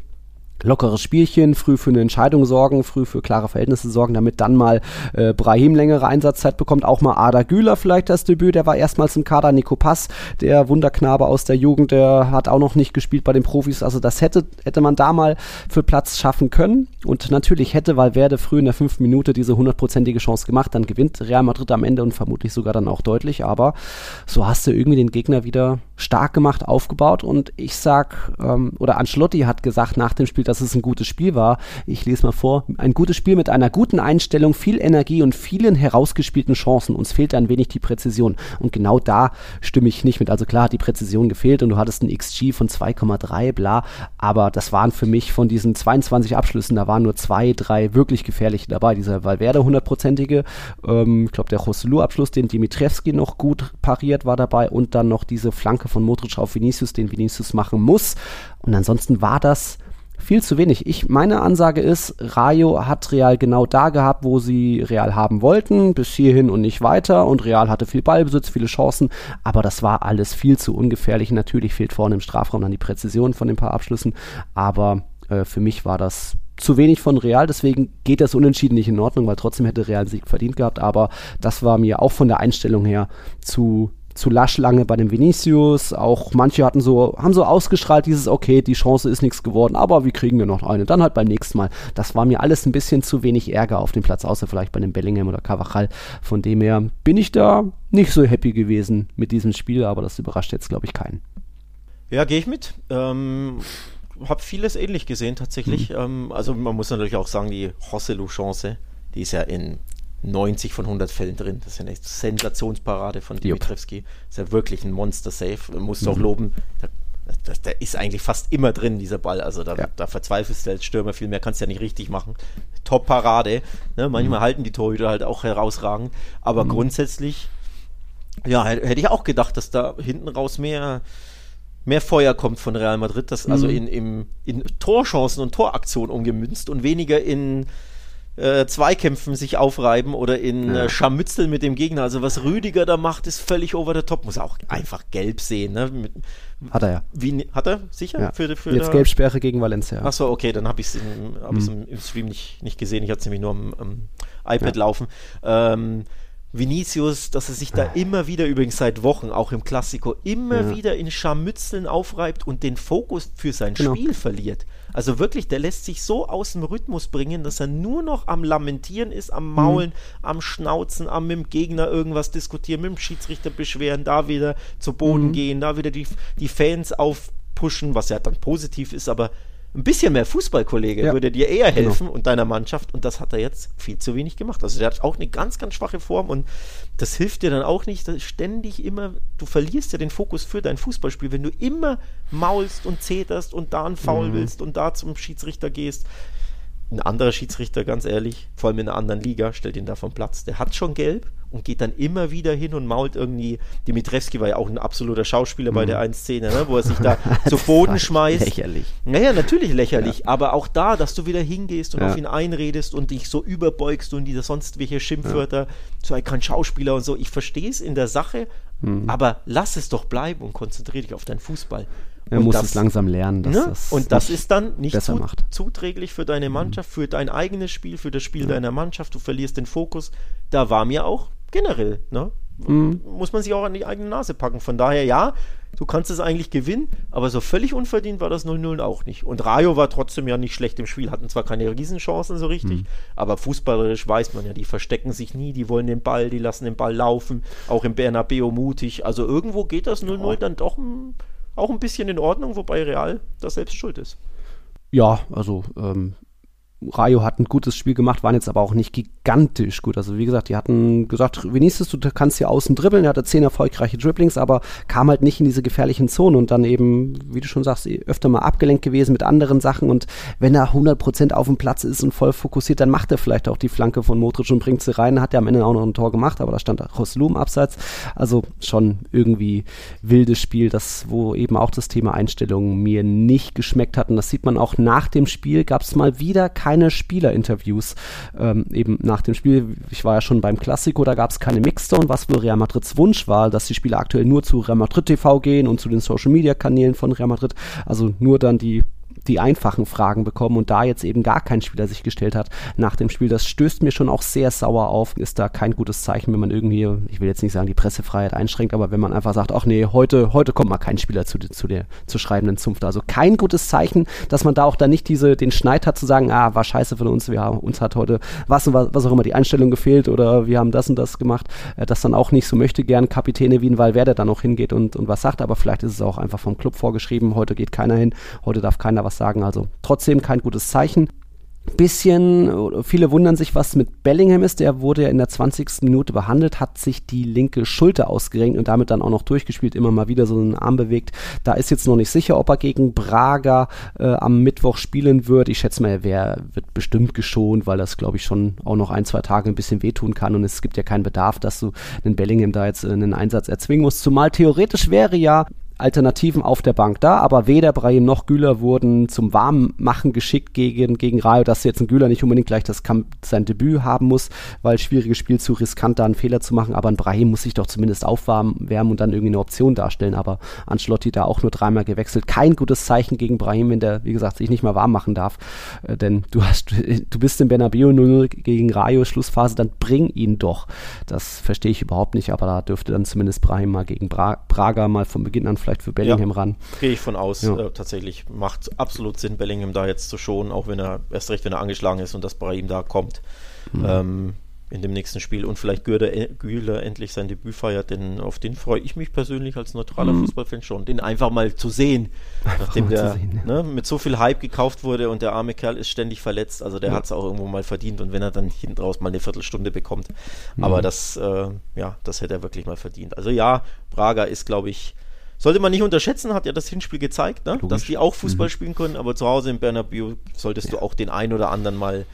lockeres Spielchen, früh für eine Entscheidung sorgen, früh für klare Verhältnisse sorgen, damit dann mal äh, Brahim längere Einsatzzeit bekommt, auch mal Ada Güler vielleicht das Debüt, der war erstmals im Kader, Nico Pass, der Wunderknabe aus der Jugend, der hat auch noch nicht gespielt bei den Profis, also das hätte, hätte man da mal für Platz schaffen können. Und natürlich hätte Valverde früh in der fünften Minute diese hundertprozentige Chance gemacht, dann gewinnt Real Madrid am Ende und vermutlich sogar dann auch deutlich, aber so hast du irgendwie den Gegner wieder stark gemacht, aufgebaut und ich sag, ähm, oder Ancelotti hat gesagt nach dem Spiel, dass es ein gutes Spiel war. Ich lese mal vor. Ein gutes Spiel mit einer guten Einstellung, viel Energie und vielen herausgespielten Chancen. Uns fehlt ein wenig die Präzision. Und genau da stimme ich nicht mit. Also klar hat die Präzision gefehlt und du hattest ein XG von 2,3, bla. Aber das waren für mich von diesen 22 Abschlüssen, da waren nur zwei, drei wirklich gefährliche dabei. Dieser Valverde hundertprozentige, ähm, ich glaube der Joselu-Abschluss, den Dimitrevski noch gut pariert war dabei und dann noch diese Flanke von Modric auf Vinicius, den Vinicius machen muss. Und ansonsten war das viel zu wenig. Ich, meine Ansage ist, Rayo hat Real genau da gehabt, wo sie Real haben wollten, bis hierhin und nicht weiter. Und Real hatte viel Ballbesitz, viele Chancen, aber das war alles viel zu ungefährlich. Natürlich fehlt vorne im Strafraum dann die Präzision von den paar Abschlüssen, aber Äh, für mich war das zu wenig von Real, deswegen geht das Unentschieden nicht in Ordnung, weil trotzdem hätte Real Sieg verdient gehabt, aber das war mir auch von der Einstellung her zu zu lasch lange bei dem Vinicius. Auch manche hatten so, haben so ausgestrahlt, dieses, okay, die Chance ist nichts geworden, aber wir kriegen ja noch eine. Dann halt beim nächsten Mal. Das war mir alles ein bisschen zu wenig Ärger auf dem Platz, außer vielleicht bei dem Bellingham oder Cavachal. Von dem her bin ich da nicht so happy gewesen mit diesem Spiel, aber das überrascht jetzt, glaube ich, keinen. Ja, gehe ich mit. Ähm, habe vieles ähnlich gesehen tatsächlich. Mhm. Ähm, also man muss natürlich auch sagen, die Hosselu-Chance, die ist ja in 90 von 100 Fällen drin. Das ist ja eine Sensationsparade von Dimitrevski. Ist ja wirklich ein Monster-Safe. Man muss mhm. auch loben, der, der, der, ist eigentlich fast immer drin, dieser Ball. Also da, ja. da verzweifelst du als Stürmer viel mehr, kannst du ja nicht richtig machen. Top-Parade. Ne? Manchmal mhm. halten die Torhüter halt auch herausragend. Aber mhm. grundsätzlich, ja, hätte ich auch gedacht, dass da hinten raus mehr mehr Feuer kommt von Real Madrid, das also mhm. in, in, in Torchancen und Toraktionen umgemünzt und weniger in äh, Zweikämpfen sich aufreiben oder in ja. äh, Scharmützeln mit dem Gegner. Also was Rüdiger da macht, ist völlig over the top. Muss auch einfach gelb sehen. Ne? Mit, hat er ja. Wie, hat er? Sicher? Ja. Für, für Jetzt Gelbsperre gegen Valencia. Achso, okay, dann habe ich es im, hab mhm. im, Stream nicht, nicht gesehen. Ich hatte es nämlich nur am, am iPad ja. laufen. Ähm, Vinicius, dass er sich da immer wieder, übrigens seit Wochen, auch im Klassiko, immer ja. wieder in Scharmützeln aufreibt und den Fokus für sein genau. Spiel verliert. Also wirklich, der lässt sich so aus dem Rhythmus bringen, dass er nur noch am Lamentieren ist, am Maulen, mhm. am Schnauzen, am mit dem Gegner irgendwas diskutieren, mit dem Schiedsrichter beschweren, da wieder zu Boden mhm. gehen, da wieder die, die Fans aufpushen, was ja dann positiv ist, aber ein bisschen mehr Fußballkollege ja. würde dir eher genau. helfen genau. und deiner Mannschaft und das hat er jetzt viel zu wenig gemacht. Also der hat auch eine ganz, ganz schwache Form und das hilft dir dann auch nicht, ständig immer, du verlierst ja den Fokus für dein Fußballspiel, wenn du immer maulst und zeterst und da einen Foul mhm. willst und da zum Schiedsrichter gehst ein anderer Schiedsrichter, ganz ehrlich, vor allem in einer anderen Liga, stellt ihn da vom Platz. Der hat schon gelb und geht dann immer wieder hin und mault irgendwie. Dimitrevski war ja auch ein absoluter Schauspieler mhm. bei der einen Szene, ne, wo er sich da zu Boden schmeißt. Lächerlich. Naja, natürlich lächerlich, ja. aber auch da, dass du wieder hingehst und ja. auf ihn einredest und dich so überbeugst und die sonst welche Schimpfwörter, ja. so ein Schauspieler und so. Ich verstehe es in der Sache, mhm. aber lass es doch bleiben und konzentriere dich auf deinen Fußball. Er muss das, es langsam lernen. Dass ne? das und das ist dann nicht zu, zuträglich für deine mhm. Mannschaft, für dein eigenes Spiel, für das Spiel ja. deiner Mannschaft. Du verlierst den Fokus. Da war mir auch generell, ne? Mhm. Muss man sich auch an die eigene Nase packen. Von daher, ja, du kannst es eigentlich gewinnen, aber so völlig unverdient war das 0-0 auch nicht. Und Rayo war trotzdem ja nicht schlecht im Spiel, hatten zwar keine Riesenchancen so richtig, mhm. aber fußballerisch weiß man ja, die verstecken sich nie, die wollen den Ball, die lassen den Ball laufen, auch im Bernabeu mutig. Also irgendwo geht das 0-0 oh. dann doch auch ein bisschen in Ordnung, wobei Real das selbst schuld ist. Ja, also ähm, Rayo hat ein gutes Spiel gemacht, waren jetzt aber auch nicht gigantisch gut. Also wie gesagt, die hatten gesagt, Vinicius, du kannst hier außen dribbeln. Er hatte zehn erfolgreiche Dribblings, aber kam halt nicht in diese gefährlichen Zonen und dann eben, wie du schon sagst, öfter mal abgelenkt gewesen mit anderen Sachen. Und wenn er 100% auf dem Platz ist und voll fokussiert, dann macht er vielleicht auch die Flanke von Modric und bringt sie rein. Hat er am Ende auch noch ein Tor gemacht, aber da stand Roslu im Abseits. Also schon irgendwie wildes Spiel, das, wo eben auch das Thema Einstellung mir nicht geschmeckt hat. Und das sieht man auch nach dem Spiel, gab es mal wieder keine keine Spielerinterviews ähm, eben nach dem Spiel. Ich war ja schon beim Klassiko, da gab es keine Mixzone, was wohl Real Madrids Wunsch war, dass die Spieler aktuell nur zu Real Madrid TV gehen und zu den Social Media Kanälen von Real Madrid. Also nur dann die die einfachen Fragen bekommen und da jetzt eben gar kein Spieler sich gestellt hat nach dem Spiel. Das stößt mir schon auch sehr sauer auf. Ist da kein gutes Zeichen, wenn man irgendwie, ich will jetzt nicht sagen, die Pressefreiheit einschränkt, aber wenn man einfach sagt, ach nee, heute, heute kommt mal kein Spieler zu, zu der zu schreibenden Zunft. Also kein gutes Zeichen, dass man da auch dann nicht diese, den Schneid hat zu sagen, ah, war scheiße von uns, wir haben, uns hat heute was und was, was auch immer die Einstellung gefehlt oder wir haben das und das gemacht, äh, dass dann auch nicht so möchte gern Kapitäne wie ein Valverde dann auch hingeht und, und was sagt, aber vielleicht ist es auch einfach vom Club vorgeschrieben, heute geht keiner hin, heute darf keiner was was sagen. Also trotzdem kein gutes Zeichen bisschen, viele wundern sich, was mit Bellingham ist. Der wurde ja in der 20. Minute behandelt, hat sich die linke Schulter ausgerenkt und damit dann auch noch durchgespielt, immer mal wieder so einen Arm bewegt. Da ist jetzt noch nicht sicher, ob er gegen Braga äh, am Mittwoch spielen wird. Ich schätze mal, er wird bestimmt geschont, weil das, glaube ich, schon auch noch ein, zwei Tage ein bisschen wehtun kann und es gibt ja keinen Bedarf, dass du den Bellingham da jetzt einen Einsatz erzwingen musst. Zumal theoretisch wäre ja Alternativen auf der Bank da, aber weder Brahim noch Güler wurden zum Warmmachen geschickt gegen, gegen Rayo, dass jetzt ein Güler nicht unbedingt gleich das Kamp sein Debüt haben muss, weil schwieriges Spiel zu riskant, da einen Fehler zu machen, aber ein Brahim muss sich doch zumindest aufwärmen und dann irgendwie eine Option darstellen, aber Ancelotti da auch nur dreimal gewechselt. Kein gutes Zeichen gegen Brahim, wenn der, wie gesagt, sich nicht mal warm machen darf, äh, denn du hast, du bist im Bernabeu 0 gegen Rayo Schlussphase, dann bring ihn doch. Das verstehe ich überhaupt nicht, aber da dürfte dann zumindest Brahim mal gegen Bra Braga mal von Beginn an vielleicht für Bellingham ja, ran. Gehe ich von aus. Ja. Äh, tatsächlich macht absolut Sinn, Bellingham da jetzt zu schonen, auch wenn er erst recht, wenn er angeschlagen ist und dass Brahim da kommt. Mhm. Ähm, in dem nächsten Spiel und vielleicht Güler, äh, endlich sein Debüt feiert, denn auf den freue ich mich persönlich als neutraler mhm. Fußballfan schon, den einfach mal zu sehen, nachdem der sehen, ja. ne, mit so viel Hype gekauft wurde und der arme Kerl ist ständig verletzt, also der ja. hat es auch irgendwo mal verdient und wenn er dann hinten raus mal eine Viertelstunde bekommt, mhm. aber das, äh, ja, das hätte er wirklich mal verdient. Also ja, Braga ist, glaube ich, sollte man nicht unterschätzen, hat ja das Hinspiel gezeigt, ne? dass die auch Fußball mhm. spielen können, aber zu Hause in Bernabeu solltest ja. du auch den einen oder anderen mal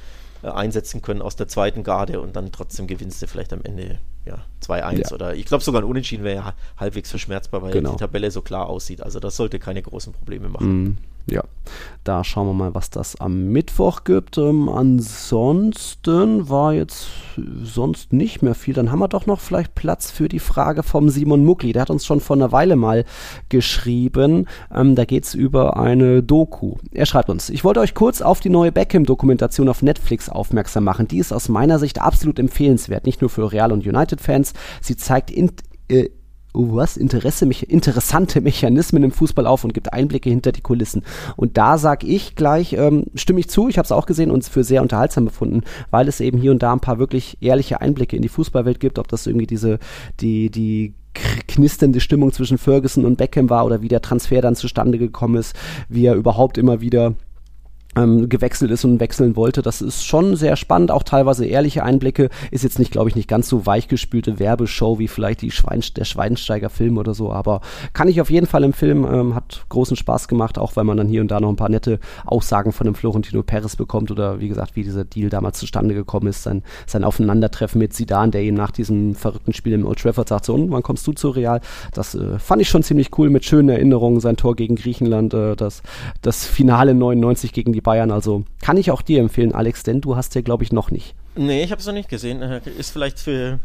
äh, einsetzen können aus der zweiten Garde und dann trotzdem gewinnst du vielleicht am Ende ja, 2-1 ja. oder ich glaube sogar ein Unentschieden wäre ja halbwegs verschmerzbar, weil genau. die Tabelle so klar aussieht. Also das sollte keine großen Probleme machen. Mm, ja, da schauen wir mal, was das am Mittwoch gibt. Ähm, ansonsten war jetzt sonst nicht mehr viel. Dann haben wir doch noch vielleicht Platz für die Frage vom Simon Muckli. Der hat uns schon vor einer Weile mal geschrieben. Ähm, da geht es über eine Doku. Er schreibt uns, ich wollte euch kurz auf die neue Beckham-Dokumentation auf Netflix aufmerksam machen. Die ist aus meiner Sicht absolut empfehlenswert, nicht nur für Real und United-Fans. Sie zeigt in, äh, was, Interesse, interessante Mechanismen im Fußball auf und gibt Einblicke hinter die Kulissen. Und da sage ich gleich, ähm, stimme ich zu, ich habe es auch gesehen und für sehr unterhaltsam befunden, weil es eben hier und da ein paar wirklich ehrliche Einblicke in die Fußballwelt gibt, ob das irgendwie diese, die, die knisternde Stimmung zwischen Ferguson und Beckham war oder wie der Transfer dann zustande gekommen ist, wie er überhaupt immer wieder ähm, gewechselt ist und wechseln wollte. Das ist schon sehr spannend, auch teilweise ehrliche Einblicke. Ist jetzt nicht, glaube ich, nicht ganz so weichgespülte Werbeshow wie vielleicht die Schwein, der Schweinsteiger-Film oder so, aber kann ich auf jeden Fall empfehlen. Ähm, hat großen Spaß gemacht, auch weil man dann hier und da noch ein paar nette Aussagen von dem Florentino Perez bekommt oder wie gesagt, wie dieser Deal damals zustande gekommen ist, sein, sein Aufeinandertreffen mit Zidane, der ihm nach diesem verrückten Spiel im Old Trafford sagt, so, und wann kommst du zu Real? Das äh, fand ich schon ziemlich cool mit schönen Erinnerungen, sein Tor gegen Griechenland, äh, das, das Finale 99 gegen die Bayern. Also kann ich auch dir empfehlen, Alex, denn du hast ja, glaube ich, noch nicht. Nee, ich habe es noch nicht gesehen. Äh, ist vielleicht für,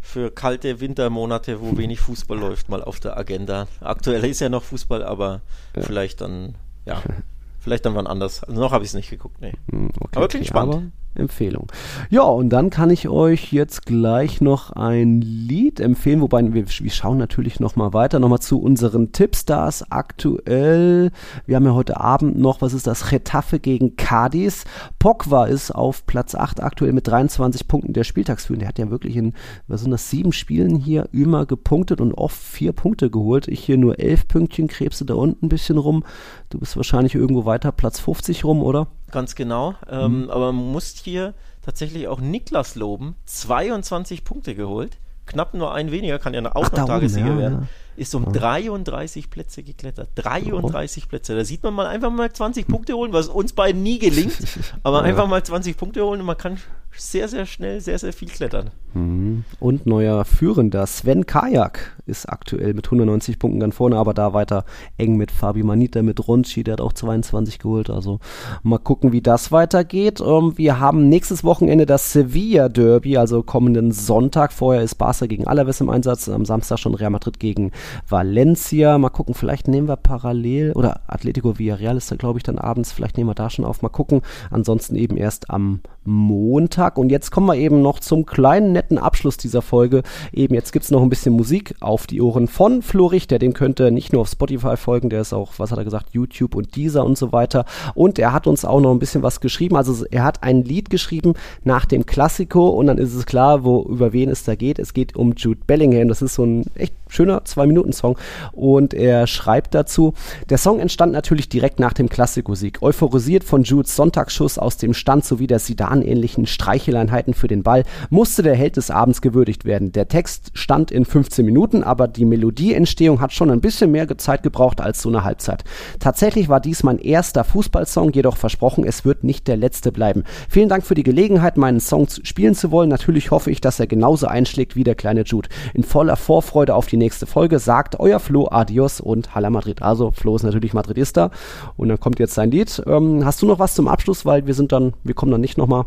für kalte Wintermonate, wo wenig Fußball läuft, mal auf der Agenda. Aktuell ist ja noch Fußball, aber ja. vielleicht dann, ja, vielleicht dann wann anders. Also noch habe ich es nicht geguckt, nee. Hm, okay, aber klingt okay, spannend. Empfehlung. Ja, und dann kann ich euch jetzt gleich noch ein Lied empfehlen, wobei wir, wir schauen natürlich noch mal weiter, noch mal zu unseren Tippstars aktuell. Wir haben ja heute Abend noch, was ist das, Retafe gegen Cadiz. Pogba ist auf Platz 8 aktuell mit 23 Punkten der Spieltagsführung. Der hat ja wirklich in, was sind das, sieben Spielen hier immer gepunktet und oft vier Punkte geholt. Ich hier nur elf Pünktchen, krebse da unten ein bisschen rum. Du bist wahrscheinlich irgendwo weiter Platz 50 rum, oder? Ganz genau. Ähm, mhm. Aber man muss hier tatsächlich auch Niklas loben. 22 Punkte geholt. Knapp nur ein weniger, kann ja auch Ach, noch Tagessieger ja, werden. Ist um ja. 33 Plätze geklettert. 33 oh. Plätze. Da sieht man mal einfach mal 20 Punkte holen, was uns beiden nie gelingt. aber ja. einfach mal 20 Punkte holen und man kann sehr, sehr schnell sehr, sehr viel klettern. Mhm. Und neuer Führender Sven Kajak ist aktuell mit 190 Punkten ganz vorne, aber da weiter eng mit Fabi Manita, mit Ronchi, der hat auch 22 geholt. Also mal gucken, wie das weitergeht. Ähm, wir haben nächstes Wochenende das Sevilla Derby, also kommenden Sonntag. Vorher ist Barca gegen Alaves im Einsatz, am Samstag schon Real Madrid gegen Valencia. Mal gucken, vielleicht nehmen wir parallel, oder Atletico Villarreal ist da glaube ich dann abends, vielleicht nehmen wir da schon auf. Mal gucken. Ansonsten eben erst am Montag. Und jetzt kommen wir eben noch zum kleinen netten Abschluss dieser Folge. Eben jetzt gibt es noch ein bisschen Musik auf die Ohren von Flo Richter. Dem könnte nicht nur auf Spotify folgen, der ist auch, was hat er gesagt, YouTube und Deezer und so weiter. Und er hat uns auch noch ein bisschen was geschrieben. Also er hat ein Lied geschrieben nach dem Klassiko und dann ist es klar, wo über wen es da geht. Es geht um Jude Bellingham. Das ist so ein echt schöner Zwei-Minuten-Song. Und er schreibt dazu, der Song entstand natürlich direkt nach dem Klassiko-Sieg. Euphorisiert von Judes Sonntagsschuss aus dem Stand sowie der Sidan ähnlichen Streicheleinheiten für den Ball, musste der Held des Abends gewürdigt werden. Der Text stand in 15 Minuten, aber die Melodieentstehung hat schon ein bisschen mehr Zeit gebraucht als so eine Halbzeit. Tatsächlich war dies mein erster Fußballsong, jedoch versprochen, es wird nicht der letzte bleiben. Vielen Dank für die Gelegenheit, meinen Song spielen zu wollen. Natürlich hoffe ich, dass er genauso einschlägt wie der kleine Jude. In voller Vorfreude auf die nächste Folge sagt euer Flo Adios und Hala Madrid. Also Flo ist natürlich Madridista und dann kommt jetzt sein Lied. Ähm, hast du noch was zum Abschluss, weil wir sind dann, wir kommen dann nicht nochmal.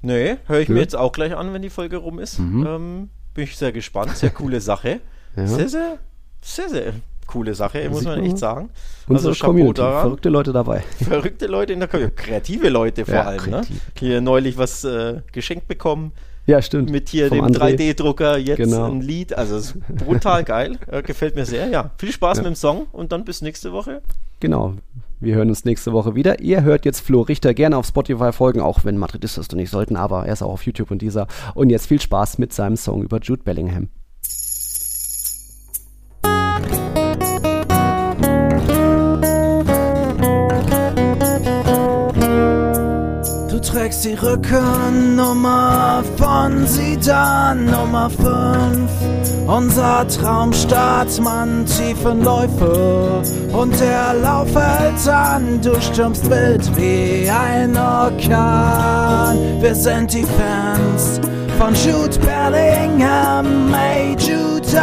Nee, höre ich ja. mir jetzt auch gleich an, wenn die Folge rum ist. Mhm. Ähm, bin ich sehr gespannt. Sehr coole Sache. ja. Sehr, sehr, sehr, sehr coole Sache, muss man echt sagen. Unsere also Community, daran. verrückte Leute dabei. Verrückte Leute in der Community, kreative Leute vor ja, allem. Ne? Hier neulich was äh, geschenkt bekommen. Ja, stimmt. Mit hier Vom dem 3D-Drucker jetzt genau. ein Lied. Also brutal geil. Gefällt mir sehr. Ja, viel Spaß ja. mit dem Song und dann bis nächste Woche. Genau. Wir hören uns nächste Woche wieder. Ihr hört jetzt Flo Richter gerne auf Spotify folgen, auch wenn Madridistas du nicht sollten, aber er ist auch auf YouTube und dieser. Und jetzt viel Spaß mit seinem Song über Jude Bellingham. Die Rückennummer von Sidan Nummer 5. Unser Traumstartmann, Tiefenläufe und der Lauf hält an. Du stürmst wild wie ein Orkan. Wir sind die Fans von Jude Bellingham, hey Jude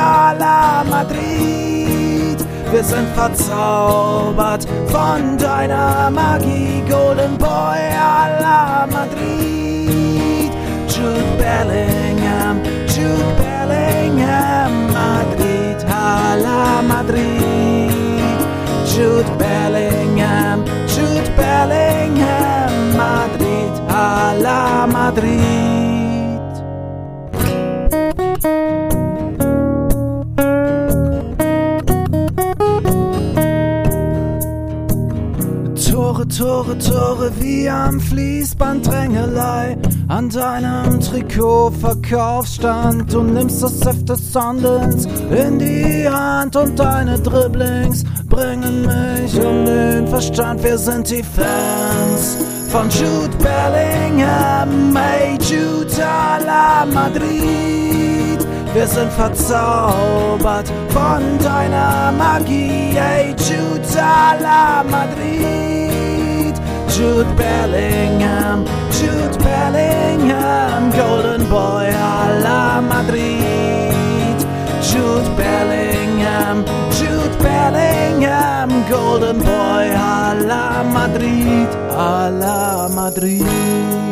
Madrid. Wir sind verzaubert von deiner Magie, Golden Boy a la Madrid. Jude Bellingham, Jude Bellingham, Madrid a la Madrid. Jude Bellingham, Jude Bellingham, Madrid a la Madrid. Tore, Tore wie am Fließband Drängelei. An deinem Trikot Verkaufsstand. Du nimmst das Heft des Handelns in die Hand und deine Dribblings bringen mich um den Verstand. Wir sind die Fans von Jude Bellingham. Hey Jude a la Madrid. Wir sind verzaubert von deiner Magie. Hey Jude a la Madrid. Jude Bellingham, Jude Bellingham, Golden Boy a la Madrid. Jude Bellingham, Jude Bellingham, Golden Boy a la Madrid, a la Madrid.